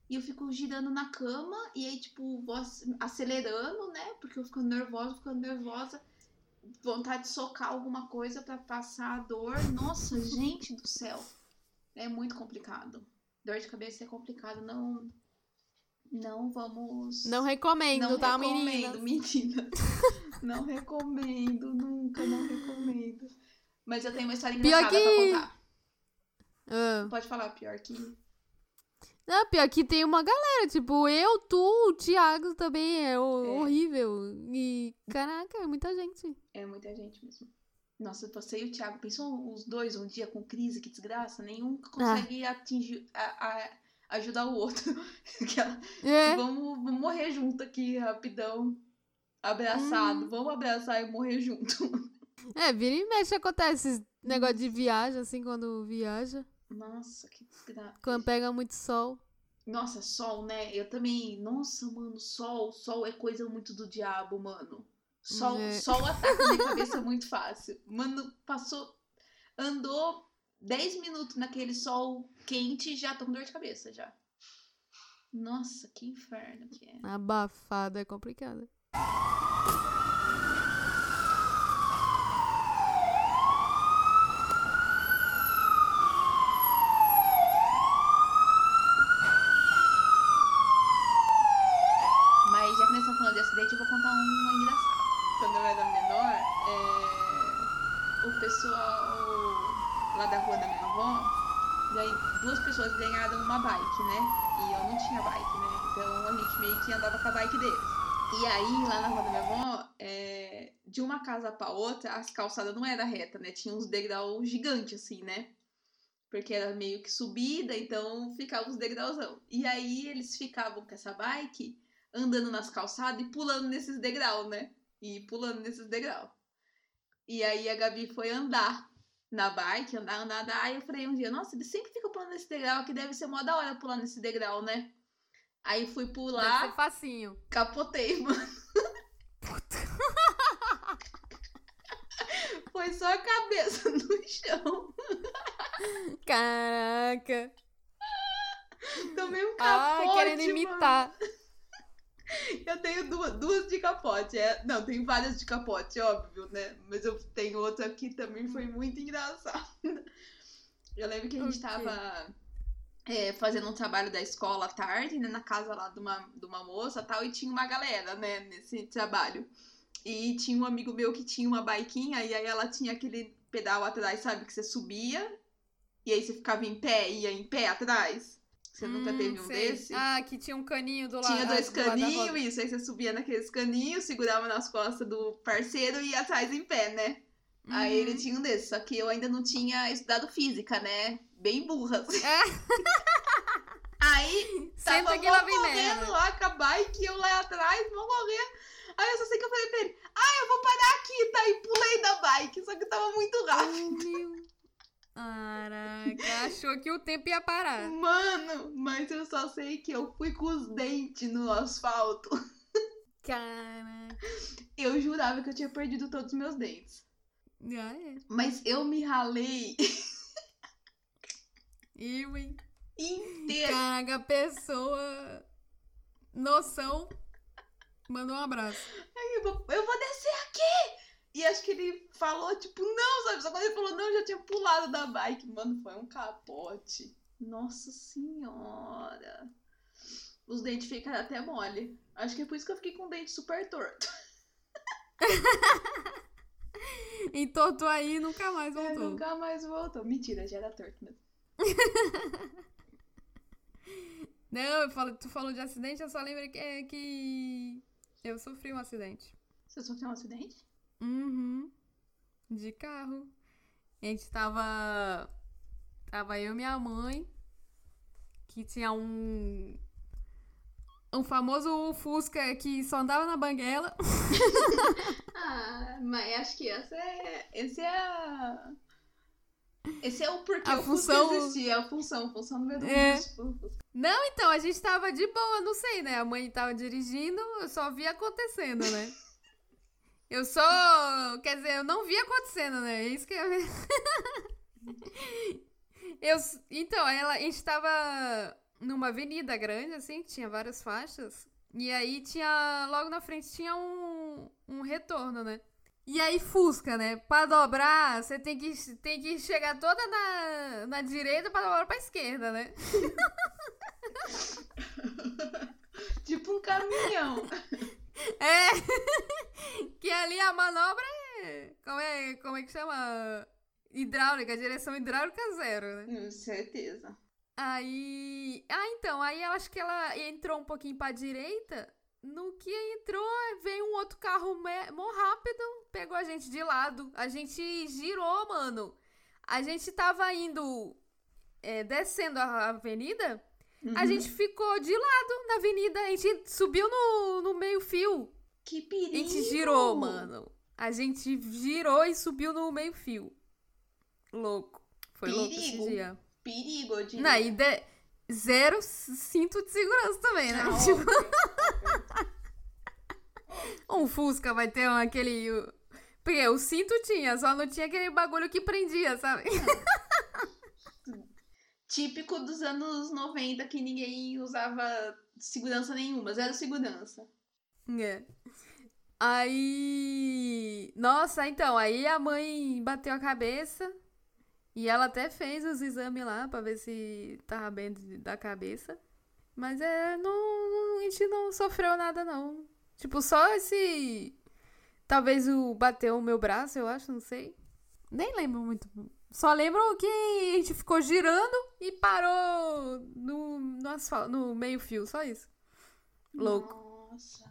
E eu fico girando na cama, e aí, tipo, vou acelerando, né? Porque eu fico nervosa, ficando nervosa. Vontade de socar alguma coisa pra passar a dor. Nossa, gente do céu. É muito complicado. Dor de cabeça é complicado, não. Não vamos. Não recomendo, não tá, recomendo, menina? não recomendo, nunca, não recomendo. Mas eu tenho uma história Pior engraçada que- pra contar. Ah. Pode falar pior que. Não, pior que tem uma galera, tipo, eu, tu, o Thiago também, é, É. horrível. E, caraca, é muita gente. É muita gente mesmo. Nossa, você e o Thiago, pensou os dois um dia com crise, que desgraça? Nenhum consegue atingir, a- a- ajudar o outro. É, vamos, vamos morrer junto aqui, rapidão. Abraçado. Uhum. Vamos abraçar e morrer junto. é, vira e mexe, acontece esse negócio de viagem, assim, quando viaja. Nossa, que desgraça. Quando pega muito sol. Nossa, sol, né? Eu também. Nossa, mano, sol. Sol é coisa muito do diabo, mano. Sol, É. sol ataca minha cabeça muito fácil. Mano, passou. Andou 10 minutos naquele sol quente e já tô com dor de cabeça já. Nossa, que inferno que é. Abafado é complicado. Mas já que nós estamos falando de acidente, eu vou contar um engraçado. Quando eu era menor, é, o pessoal lá da rua da minha avó, ganha- duas pessoas ganharam uma bike, né? E eu não tinha bike, né? Então a gente meio que andava com a bike deles. E aí, lá na rua da minha avó, é, de uma casa pra outra, as calçadas não era reta, né? Tinha uns degraus gigantes, assim, né? Porque era meio que subida, então ficava uns degrauzão. E aí eles ficavam com essa bike andando nas calçadas e pulando nesses degraus, né? E pulando nesses degraus. E aí a Gabi foi andar na bike, andar, andar, andar. Aí eu falei um dia, nossa, ele sempre fica pulando nesse degrau, que deve ser mó da hora pular nesse degrau, né? Aí fui Deve pular, ser facinho. capotei, mano. Foi só a cabeça no chão. Caraca. Tomei um Ah, capote, querendo mano. imitar. Eu tenho duas, duas de capote. É, não, tenho várias de capote, óbvio, né? Mas eu tenho outra que também foi muito engraçada. Eu lembro que a gente tava é, fazendo um trabalho da escola à tarde, né? Na casa lá de uma, de uma moça e tal, e tinha uma galera, né? Nesse trabalho. E tinha um amigo meu que tinha uma biquinha, e aí ela tinha aquele pedal atrás, sabe? Que você subia, e aí você ficava em pé, ia em pé atrás. Você nunca Hum, teve um sei. desse? Ah, que tinha um caninho do lado. Tinha dois do da caninhos, roda. isso. Aí você subia naqueles caninhos, segurava nas costas do parceiro e ia atrás em pé, né? Aí Uhum. ele tinha um desses, só que eu ainda não tinha estudado física, né? Bem burra. assim. É. Aí tava Senta correndo lá com a bike, eu lá atrás, vou correndo. Aí eu só sei que eu falei pra ele, ah, eu vou parar aqui, tá? E pulei da bike, só que tava muito rápido. Meu. Caraca, achou que o tempo ia parar. Mano, mas eu só sei que eu fui com os dentes no asfalto. Caraca. Eu jurava que eu tinha perdido todos os meus dentes. Ah, é. Mas eu me ralei Eu, hein? inteira. Caraca, a pessoa. Noção. Mandou um abraço. Eu vou, eu vou descer aqui! E acho que ele falou, tipo, não, sabe? Só quando ele falou, não, eu já tinha pulado da bike. Mano, foi um capote. Nossa senhora. Os dentes ficaram até mole. Acho que é por isso que eu fiquei com o dente super torto. Entortou aí e nunca mais É, voltou. nunca mais voltou. Mentira, já era torto mesmo. Não, eu falo, tu falou de acidente, eu só lembrei que, é que eu sofri um acidente. Você sofreu um acidente? Uhum. De carro. A gente tava. Tava eu e minha mãe. Que tinha um. Um famoso Fusca que só andava na banguela. Ah, mas acho que essa é. Esse é. Esse é o porquê A o Fusca função- existia, é a função, a função número um É. Fusca. Não, então, a gente tava de boa, não sei, né? A mãe tava dirigindo, eu só vi acontecendo, né? Eu só. Quer dizer, eu não vi acontecendo, né? É isso que eu. eu então, ela, a gente tava numa avenida grande, assim, que tinha várias faixas. E aí tinha. Logo na frente tinha um, um retorno, né? E aí, Fusca, né? Pra dobrar, você tem que, tem que chegar toda na, na direita pra dobrar pra esquerda, né? tipo um caminhão. É! que ali a manobra é. Como é, como é que chama? Hidráulica, direção hidráulica zero, né? Com certeza. Aí. Ah, então, aí eu acho que ela entrou um pouquinho pra direita. No que entrou, veio um outro carro mó rápido, pegou a gente de lado. A gente girou, mano. A gente tava indo. é, descendo a avenida. A Uhum. gente ficou de lado na avenida. A gente subiu no, no meio-fio. Que A perigo! gente girou, mano. A gente girou e subiu no meio-fio. Louco. Foi louco esse Perigo. dia. Perigo, eu diria. Não, e de... zero cinto de segurança também, né? Ah, Tipo. Um Fusca vai ter um- aquele. Porque o cinto tinha, só não tinha aquele bagulho que prendia, sabe? Típico dos anos 90 que ninguém usava segurança nenhuma, zero segurança. É. Aí. Nossa, então, aí a mãe bateu a cabeça. E ela até fez os exames lá pra ver se tava bem da cabeça. Mas é. Não- a gente não sofreu nada, não. Tipo, só esse. Talvez o bateu o meu braço, eu acho, não sei. Nem lembro muito. Só lembro que a gente ficou girando e parou no, no asfalto, no meio-fio, só isso. Louco. Nossa.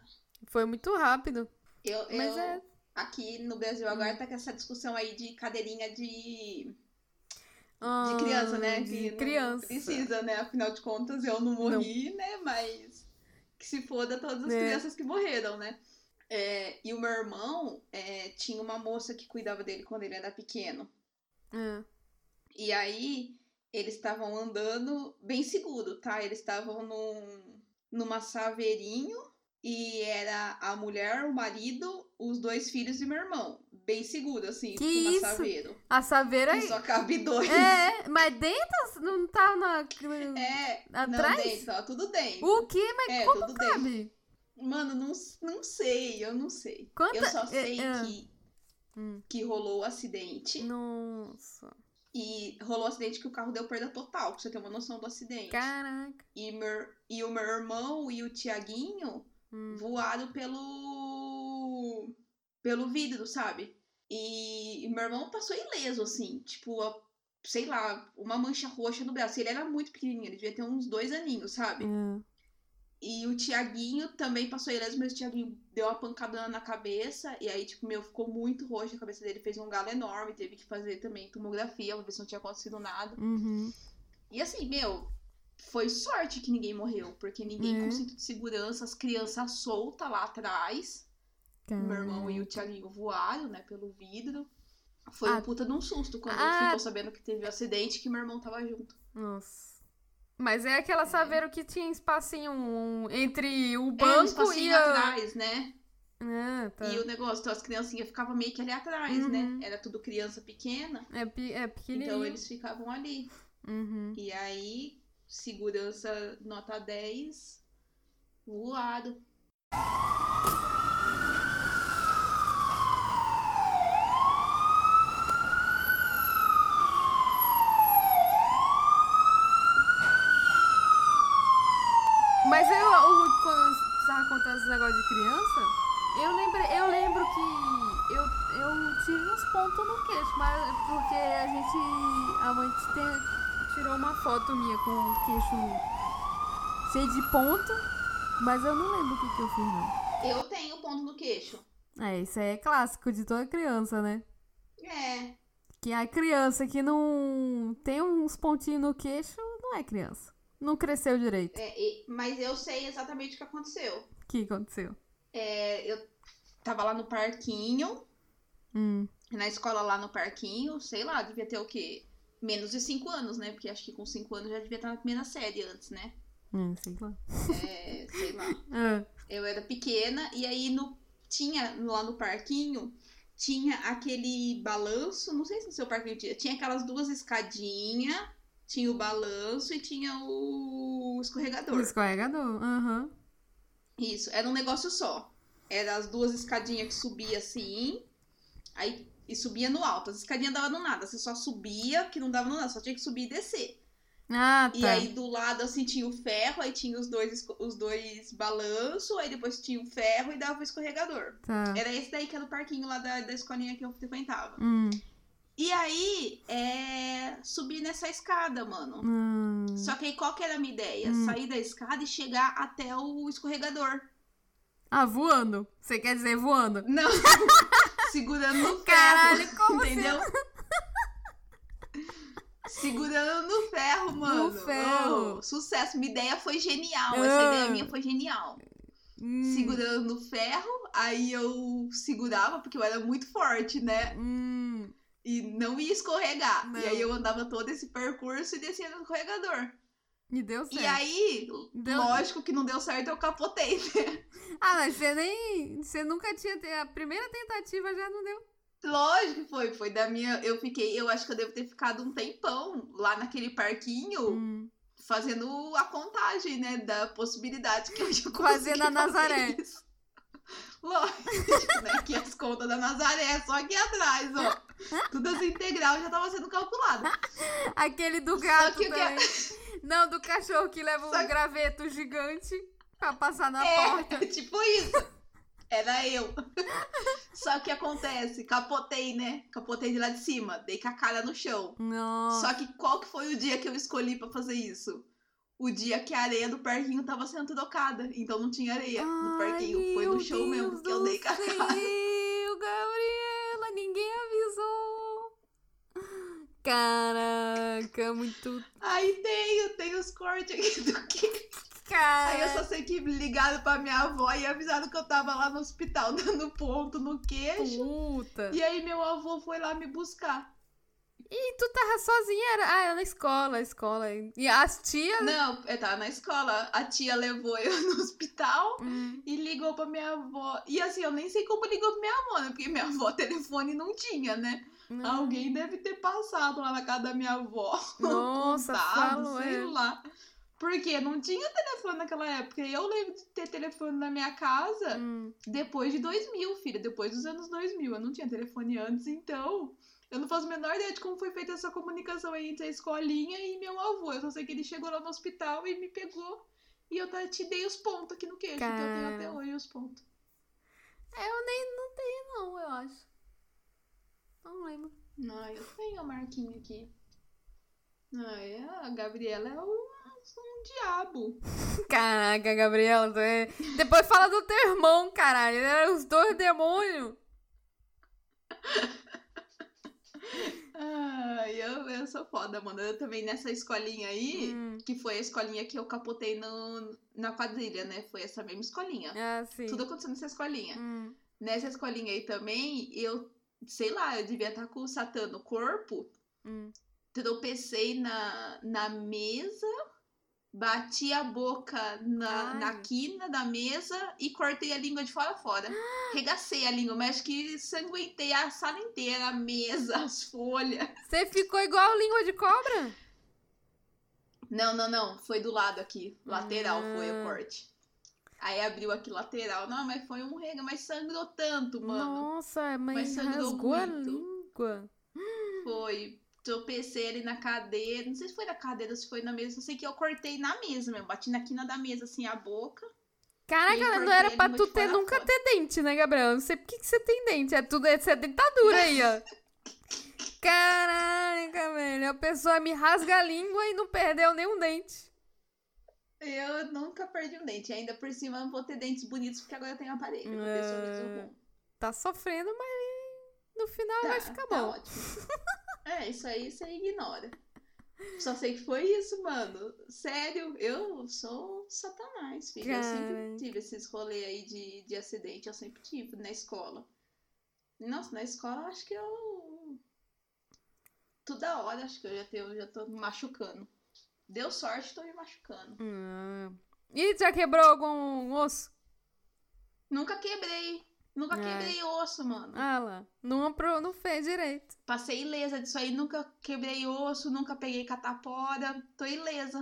Foi muito rápido. Eu, Mas eu- é- Aqui no Brasil agora tá com essa discussão aí de cadeirinha de, Ah, de criança, né? De que não criança. Precisa, né? Afinal de contas, eu não morri, né? Mas que se foda todas as É. crianças que morreram, né? É, e o meu irmão é, tinha uma moça que cuidava dele quando ele era pequeno. Ah, E aí, eles estavam andando bem seguro, tá? Eles estavam num, numa saveirinho e era a mulher, o marido, os dois filhos e meu irmão. Bem seguro, assim, Que numa isso? saveiro. A saveira. E só cabe dois. É, mas dentro não tá na. É, não, Atrás? dentro, tava tudo dentro. O que? Mas é, como tudo dentro. cabe? Mano, não, não sei, eu não sei. Quanta- Eu só é, sei é. que, Hum, que rolou o acidente. Nossa. E rolou o acidente que o carro deu perda total, pra você ter uma noção do acidente. Caraca. E, meu, e o meu irmão e o Tiaguinho Hum. voaram pelo. pelo vidro, sabe? E, e meu irmão passou ileso, assim, tipo, a- sei lá, uma mancha roxa no braço. Ele era muito pequenininho, ele devia ter uns dois aninhos, sabe? É. E o Tiaguinho também passou ileso, mas o Tiaguinho deu uma pancadona na cabeça. E aí, tipo, meu, ficou muito roxo a cabeça dele, fez um galo enorme, teve que fazer também tomografia pra ver se não tinha acontecido nada. Uhum. E assim, meu, foi sorte que ninguém morreu, porque ninguém É. com cinto de segurança, as crianças soltas lá atrás. Meu irmão e o Tiaguinho voaram, né, pelo vidro. Foi Ah. um puta de um susto quando Ah. ficou sabendo que teve um acidente que meu irmão tava junto. Nossa. Mas é aquela É. saveiro que tinha espacinho um, entre o É, um banco e a... atrás, né? Ah, tá. E o negócio, então as criancinhas ficavam meio que ali atrás, Uhum. né? Era tudo criança pequena, É, pe- é pequenininho. então eles ficavam ali. Uhum. E aí, segurança nota 10, voado. Mas eu, o- quando você tava contando esse negócio de criança, eu lembrei, eu lembro que eu, eu tive uns pontos no queixo, mas porque a gente, a mãe te- tirou com o queixo cheio de ponto, mas eu não lembro o que, que eu fiz não. Eu tenho ponto no queixo. É, isso aí é clássico de toda criança, né? É, Que a criança que não tem uns pontinhos no queixo não é criança. Não cresceu direito. é, mas eu sei exatamente o que aconteceu. O que aconteceu? É, eu tava lá no parquinho, Hum. na escola lá no parquinho, sei lá, devia ter o quê? Menos de 5 anos, né? Porque acho que com 5 anos já devia estar na primeira série antes, né? Hum, sei lá. É, sei lá. Ah, Eu era pequena e aí no, tinha lá no parquinho tinha aquele balanço, não sei se no seu parquinho tinha, tinha aquelas duas escadinhas, tinha o balanço e tinha o o escorregador. escorregador. Aham. Isso, era um negócio só. Era as duas escadinhas que subia assim, aí e subia no alto. As escadinhas davam no nada, você só subia, que não dava no nada, só tinha que subir e descer. Ah, tá. E aí do lado assim tinha o ferro, aí tinha os dois, os dois balanços, aí depois tinha o ferro e dava o escorregador. Tá. Era esse daí que era o parquinho lá da, da escolinha que eu frequentava. Hum. E aí, é. Subir nessa escada, mano. Hum. Só que aí qual que era a minha ideia? Hum. Sair da escada e chegar até o escorregador. Ah, voando. Você quer dizer voando? Não! Segurando no ferro. Caralho, como assim? Entendeu? Segurando no ferro, mano. ferro. Oh, sucesso. Minha ideia foi genial. Essa Ah. ideia minha foi genial. Hum. Segurando no ferro, aí eu segurava, porque eu era muito forte, né? Hum. E não ia escorregar. Não. E aí eu andava todo esse percurso e descia no escorregador. E deu certo. E aí, Deu- lógico que não deu certo, eu capotei, né? Ah, mas você nem. Você nunca tinha. A primeira tentativa já não deu. Lógico que foi. Foi da minha. Eu fiquei. Eu acho que eu devo ter ficado um tempão lá naquele parquinho Hum. fazendo a contagem, né? Da possibilidade que eu ia Fazendo a Nazaré. isso. Lógico, né? Aqui as contas da Nazaré, só aqui atrás, ó. Tudo as integral já tava sendo calculado. Aquele do Só gato que o que- também. Não, do cachorro que leva Só um graveto gigante pra passar na É, porta. tipo isso. Era eu. Só que acontece, capotei, né? Capotei de lá de cima, dei com a cara no chão. Nossa. Só que qual que foi o dia que eu escolhi pra fazer isso? O dia que a areia do parquinho tava sendo trocada. Então não tinha areia no parquinho. Foi no show mesmo que eu dei com a cara. Gabriela, ninguém avisou. Caraca, muito. Aí tenho, tenho os cortes aqui do que. Cara. Aí eu só sei que ligaram pra minha avó e avisaram que eu tava lá no hospital dando ponto no queixo. Puta. E aí meu avô foi lá me buscar. E tu tava sozinha? Era... Ah, era na escola, escola. E as tias. Não, eu tava na escola. A tia levou eu no hospital Hum. e ligou pra minha avó. E assim, eu nem sei como ligou pra minha avó, né? Porque minha avó telefone não tinha, né? Não. Alguém deve ter passado lá na casa da minha avó. Nossa, contado, falo, sei é. lá. Porque não tinha telefone naquela época. E eu lembro de ter telefone na minha casa Hum. depois de 2000, filha. Depois dos anos 2000. Eu não tinha telefone antes, então... Eu não faço a menor ideia de como foi feita essa comunicação aí entre a escolinha e meu avô. Eu só sei que ele chegou lá no hospital e me pegou. E eu te dei os pontos aqui no queixo. Então eu tenho até hoje os pontos. Eu nem não tenho, não, eu acho. Não lembro. Ah, eu tenho a marquinha aqui. Ah, é, a Gabriela é um, um diabo. Caraca, Gabriela, tu é... depois fala do teu irmão, caralho. Eram os dois demônios. Ah, eu, eu sou foda, mano. Eu também nessa escolinha aí, Hum. que foi a escolinha que eu capotei no, na quadrilha, né? Foi essa mesma escolinha. Ah. Tudo aconteceu nessa escolinha. Hum. Nessa escolinha aí também, eu, sei lá, eu devia estar com o Satã no corpo. Hum. Tropecei na, na mesa, bati a boca na, Ai. na quina da mesa e cortei a língua de fora a fora. Regacei a língua, mas acho que sanguentei a sala inteira, a mesa, as folhas. Você ficou igual língua de cobra? Não, não, não. Foi do lado aqui. Lateral foi o Ah. corte. Aí abriu aqui lateral. Não, mas foi um rega, mas sangrou tanto, mano. Nossa, mas, rasgou a muito. língua. Foi. Tropecei ali na cadeira. Não sei se foi na cadeira ou se foi na mesa. Eu sei que eu cortei na mesa mesmo. Bati na quina da mesa, assim, a boca. Caraca, não era a pra tu ter a nunca ter dente, né, Gabriel? Não sei por que, que você tem dente. É tudo essa dentadura aí, ó. Caraca, velho. A pessoa me rasga a língua e não perdeu nenhum dente. Eu nunca perdi um dente. Ainda por cima eu não vou ter dentes bonitos porque agora eu tenho aparelho. Eu vou ter sorriso É. bom. Tá sofrendo, mas no final Tá, vai ficar tá bom. ótimo. é, isso aí você ignora. Só sei que foi isso, mano. Sério, eu sou satanás, filho. Eu sempre tive esses rolês aí de, de acidente, eu sempre tive na escola. Nossa, na escola eu acho que eu. Toda hora acho que eu já, tenho, já tô machucando. Deu sorte, tô me machucando. Hum. E já quebrou algum osso? Nunca quebrei. Nunca É. quebrei osso, mano. Ah lá. Não, não fez direito. Passei ilesa disso aí, nunca quebrei osso, nunca peguei catapora. Tô ilesa.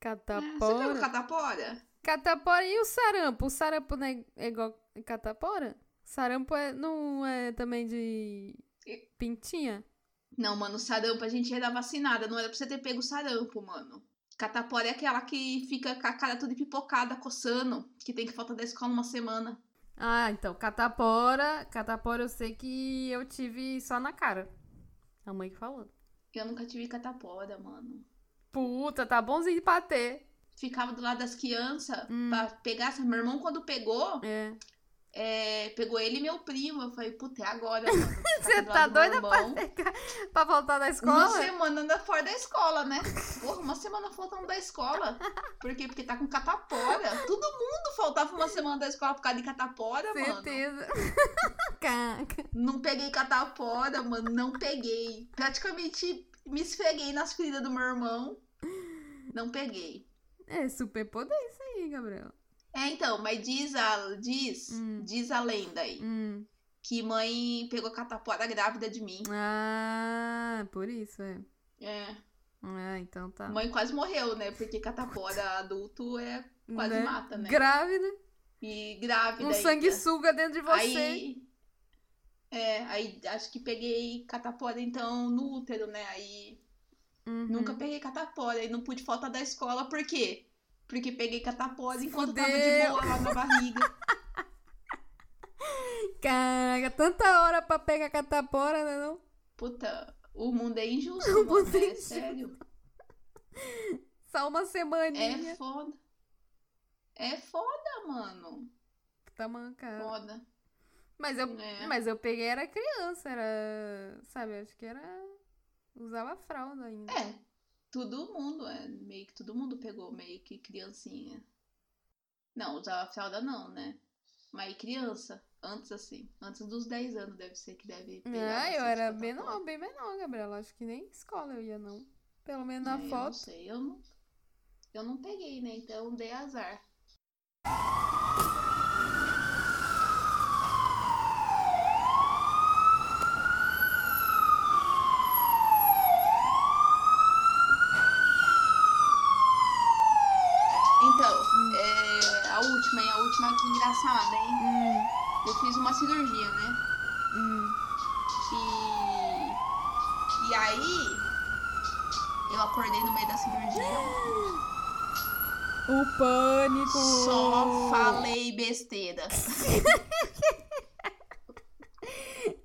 É, Você pegou Catapora. catapora? Catapora e o sarampo? O sarampo não é é igual catapora? Sarampo é, não é também de pintinha? Não, mano, sarampo a gente era vacinada, não era pra você ter pego sarampo, mano. Catapora é aquela que fica com a cara toda pipocada, coçando, que tem que faltar da escola uma semana. Ah, então, catapora. Catapora eu sei que eu tive só na cara. A mãe que falou. Eu nunca tive catapora, mano. Puta, tá bonzinho pra ter. Ficava do lado das crianças Hum. pra pegar. Meu irmão, quando pegou, É. é, pegou ele e meu primo. Eu falei, puta, é agora, mano. Você tá do doida pra, pegar- pra voltar da Uma escola? semana anda fora da escola, né? Porra, uma semana faltando da escola. Por quê? Porque tá com catapora. Todo mundo faltava uma semana da escola por causa de catapora, mano. Certeza. Não peguei catapora, mano. Não peguei. Praticamente me esfreguei nas feridas do meu irmão. Não peguei. É super poder isso aí, Gabriel. É, então, mas diz a, diz, Hum. diz a lenda aí Hum. que mãe pegou catapora grávida de mim. Ah, por isso, é. É. Ah, então tá. Mãe quase morreu, né? Porque catapora adulto é quase Né? mata, né? Grávida, E grávida. um ainda. sanguessuga dentro de você. Aí. É, aí acho que peguei catapora então no útero, né? Aí Uhum. nunca peguei catapora e não pude faltar da escola, por quê? Porque peguei catapora enquanto tava de Fudeu. boa lá na barriga. Caraca, tanta hora pra pegar catapora, né não? Puta, o mundo é injusto, O mano, mundo é é injusto. sério. Só uma semaninha. É foda. É foda, mano. Tá mancado. Foda. Mas eu, É. mas eu peguei, era criança, era. Sabe, acho que era. Usava fralda ainda. É, todo mundo, é, meio que todo mundo pegou meio que criancinha. Não, usava fralda não, né? Mas criança, antes assim, antes dos 10 anos deve ser que deve pegar Ah, eu era menor, bem menor, Gabriela. Acho que nem escola eu ia, não. Pelo menos É, na Eu não foto. sei, eu não, eu não peguei, né? Então dei azar. Então, é, a última, hein? A última que engraçada, hein? Hum, Eu fiz uma cirurgia, né? hum. E, e aí, eu acordei no meio da cirurgia. O pânico! Só falei besteira.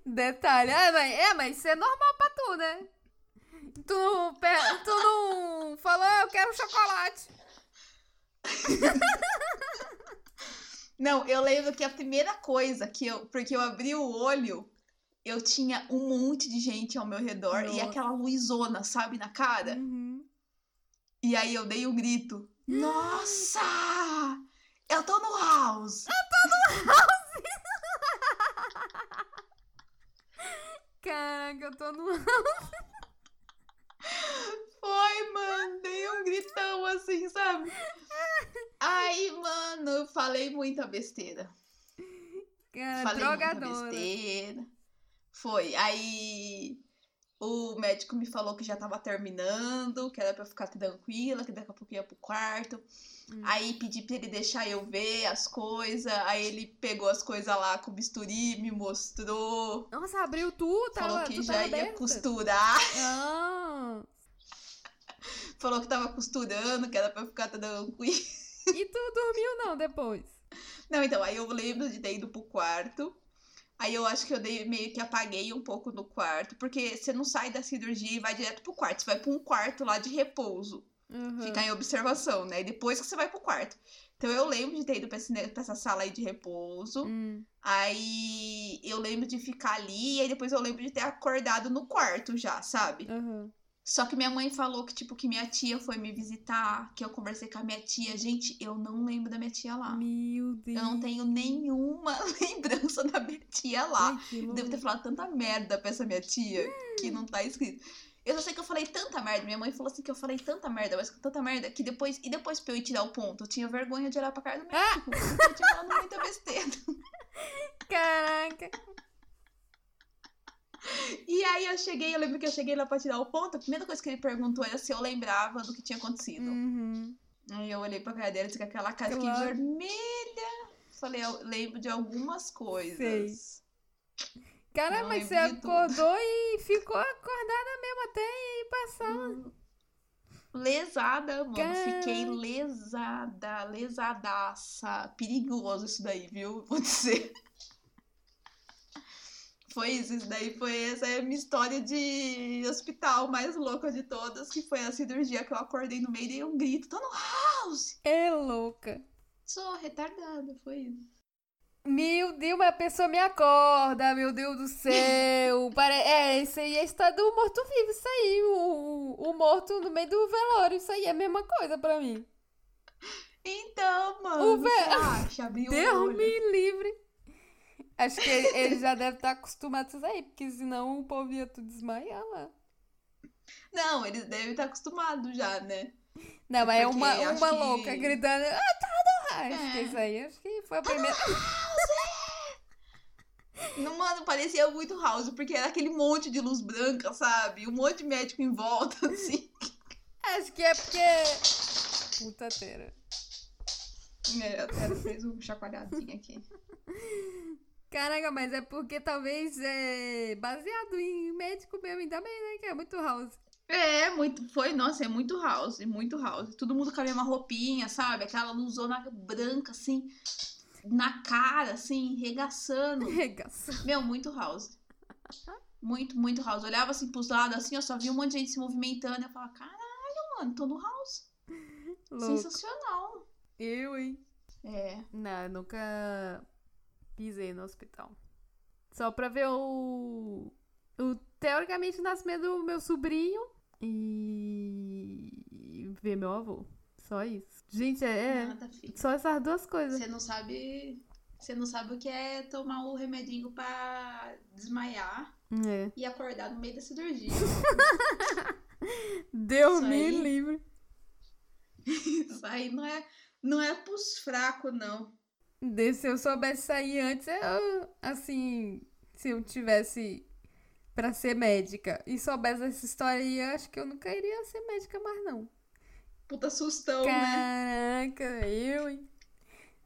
Detalhe. É, mas, é, mas isso é normal pra tu, né? Tu não, tu não falou, "Ah, eu quero chocolate. Não, eu lembro que a primeira coisa que eu. Porque eu abri o olho, eu tinha um monte de gente ao meu redor e Nossa. aquela luzona, sabe, na cara. Uhum. E aí eu dei um grito. Nossa! Eu tô no house! Caraca, eu tô no. Foi, mano, dei um gritão assim, sabe? Aí, mano, eu falei muita besteira. Cara, Falei muita drogadona. besteira. Foi. Aí o médico me falou que já tava terminando, que era pra eu ficar tranquila, que daqui a pouco ia pro quarto. Hum. Aí pedi pra ele deixar eu ver as coisas. Aí ele pegou as coisas lá com bisturi, me mostrou. Nossa, abriu tu, tava, falou que tu já ia aberta. costurar. Ah, Falou que tava costurando, que era pra ficar tranquila. e tu dormiu não depois? Não, então, aí eu lembro de ter ido pro quarto. Aí eu acho que eu dei, meio que apaguei um pouco no quarto, porque você não sai da cirurgia e vai direto pro quarto. Você vai pra um quarto lá de repouso, Uhum. ficar em observação, né? E depois que você vai pro quarto. Então eu lembro de ter ido pra, esse, pra essa sala aí de repouso. Hum. Aí eu lembro de ficar ali, e aí depois eu lembro de ter acordado no quarto já, sabe? Uhum. Só que minha mãe falou que, tipo, que minha tia foi me visitar, que eu conversei com a minha tia. Gente, eu não lembro da minha tia lá. Meu Deus. Eu não tenho nenhuma lembrança da minha tia lá. Ai, devo ter falado tanta merda pra essa minha tia que não tá escrito. Eu só sei que eu falei tanta merda. Minha mãe falou assim que eu falei tanta merda, mas tanta merda que depois. E depois pra eu ir tirar o ponto, eu tinha vergonha de olhar pra cara do médico. Porque eu tinha falado muita besteira. Caraca. E aí eu cheguei, eu lembro que eu cheguei lá pra tirar o ponto. A primeira coisa que ele perguntou era se eu lembrava do que tinha acontecido. Uhum. Aí eu olhei pra cara dele, disse com aquela cara, fiquei Claro. vermelha. Falei, eu lembro de algumas coisas. Cara, Não mas você acordou e ficou acordada mesmo até ir passar. Hum. Lesada, mano. Fiquei lesada, lesadaça. Perigoso isso daí, viu? Vou dizer. Foi isso, isso daí foi essa é a minha história de hospital mais louca de todas, que foi a cirurgia que eu acordei no meio e dei um grito, tô no house! É louca. Sou retardada, foi isso. Meu Deus, mas a pessoa me acorda, meu Deus do céu. Pare... É, isso aí é estado do morto-vivo, isso aí. O, o morto no meio do velório, isso aí é a mesma coisa pra mim. Então, mano, O você acha? Abriu o Deus olho. me livre. Acho que ele, ele já deve estar acostumado a isso aí, porque senão o povo ia tudo desmaiar lá. Não, eles devem estar acostumados já, né? Não, mas é uma, acho uma que- louca gritando. Ah, tá do Acho que É. isso aí, acho que foi a primeira. Não, mano, parecia muito house, porque era aquele monte de luz branca, sabe? Um monte de médico em volta, assim. Acho que é porque. Puta teira. É, a Tera fez um chacoalhadinho aqui. Caraca, mas é porque talvez é baseado em médico mesmo, ainda bem, né? Que é muito house. É, muito. Foi, nossa, é muito house, muito house. Todo mundo com a mesma roupinha, sabe? Aquela luzona branca, assim, na cara, assim, regaçando. Regaça. Meu, muito house. Muito, muito house. Olhava assim pros lados, assim, eu só via um monte de gente se movimentando. Eu falava, caralho, mano, tô no house. Louco. Sensacional. Eu, hein? É. Não, eu nunca pisei no hospital. Só pra ver o. o teoricamente o nascimento do meu sobrinho e ver meu avô. Só isso. Gente, é. é Nada, só essas duas coisas. Você não sabe. Você não sabe o que é tomar o remedinho pra desmaiar É. e acordar no meio da cirurgia. Deus Isso me aí. livre. Isso aí não é, não é pros fracos, não. Se eu soubesse sair antes, eu, assim, se eu tivesse pra ser médica e soubesse essa história aí, acho que eu nunca iria ser médica mais, não. Puta sustão, né? Caraca, eu, hein?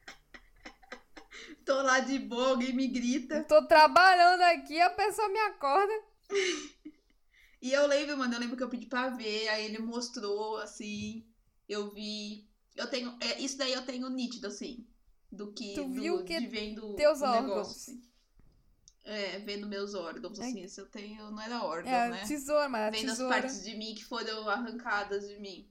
Tô lá de boa, alguém me grita. Tô trabalhando aqui, a pessoa me acorda. E eu lembro, mano, eu lembro que eu pedi pra ver, aí ele mostrou, assim, eu vi. Eu tenho. É, isso daí eu tenho nítido, assim. Do que. Tu do- viu que de vendo teus o órgãos. negócio, assim. É, vendo meus órgãos, É. assim. Isso eu tenho. Não era órgão, É, né? tesoura, mas a Vendo as tesoura. partes de mim que foram arrancadas de mim.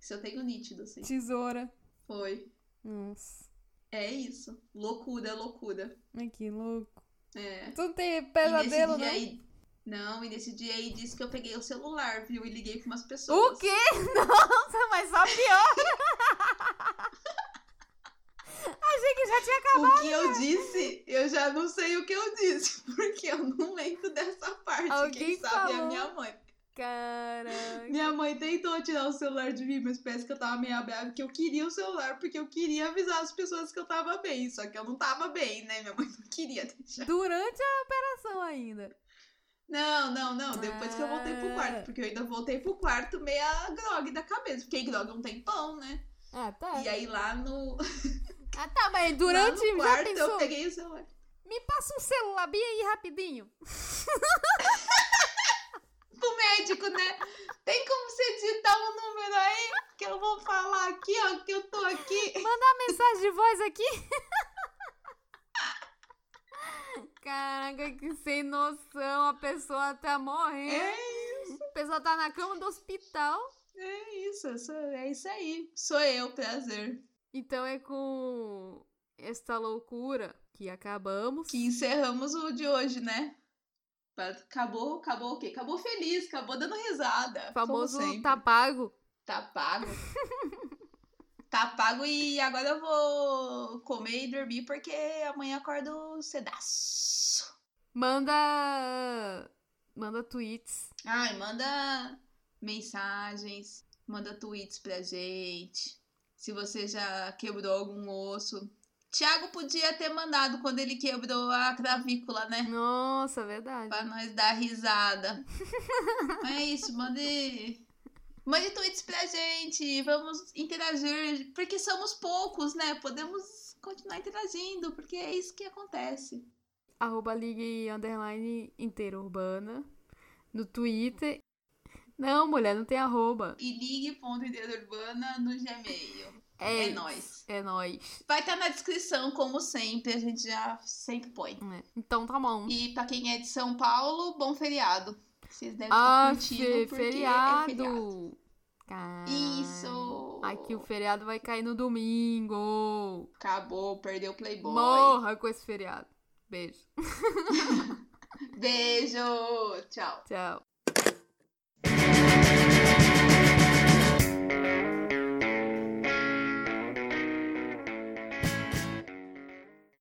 Isso eu tenho nítido, assim. Tesoura. Foi. Nossa, É isso. Loucura, loucura. ai, que louco. É. Tu não tem pesadelo, dia não? aí. Não, e nesse dia aí disse que eu peguei o celular, viu? E liguei pra umas pessoas. O quê? Nossa, mas só pior. Achei que já tinha acabado. O que eu disse, eu já não sei o que eu disse, porque eu não lembro dessa parte. Alguém Quem sabe é a falou. minha mãe. Caraca. Minha mãe tentou tirar o celular de mim, mas parece que eu tava meio brava, que eu queria o celular, porque eu queria avisar as pessoas que eu tava bem. Só que eu não tava bem, né? Minha mãe não queria deixar. Durante a operação ainda. Não, não, não. Depois que eu voltei pro Ah. quarto, porque eu ainda voltei pro quarto meia grog da cabeça. Fiquei grog um tempão, né? Ah, tá. E aí lá no, Ah, tá, mas lá durante. no já quarto pensou? eu peguei o celular. Me passa um celular bem aí rapidinho. pro médico, né? Tem como você digitar um número aí? Que eu vou falar aqui, ó, que eu tô aqui. Manda uma mensagem de voz aqui. Caraca, que sem noção. A pessoa tá morrendo. É, A pessoa tá na cama do hospital. é isso, sou- é isso aí. Sou eu, prazer. Então é com esta loucura que acabamos. Que encerramos o de hoje, né? Acabou, acabou o quê? Acabou feliz, acabou dando risada. Famoso tá pago. Tá pago. tá pago e agora eu vou comer e dormir porque amanhã acordo cedaço. Manda. Manda tweets. Ai, manda mensagens, manda tweets pra gente. Se você já quebrou algum osso. Tiago podia ter mandado quando ele quebrou a clavícula, né? Nossa, verdade. Pra nós dar risada. é isso, mande. Mande tweets pra gente. Vamos interagir. Porque somos poucos, né? Podemos continuar interagindo. Porque é isso que acontece. arroba ligue underline interurbana. No Twitter. Não, mulher, não tem arroba. E ligue.interurbana no Gmail. É, é nóis. É nóis. Vai estar na descrição, como sempre, a gente já sempre põe. É. Então tá bom. E pra quem é de São Paulo, bom feriado. Vocês devem ah, estar curtindo porque feriado. é feriado. Car... Isso! Aqui o feriado vai cair no domingo. Acabou, perdeu o Playboy. Morra com esse feriado. Beijo. Beijo! Tchau. Tchau.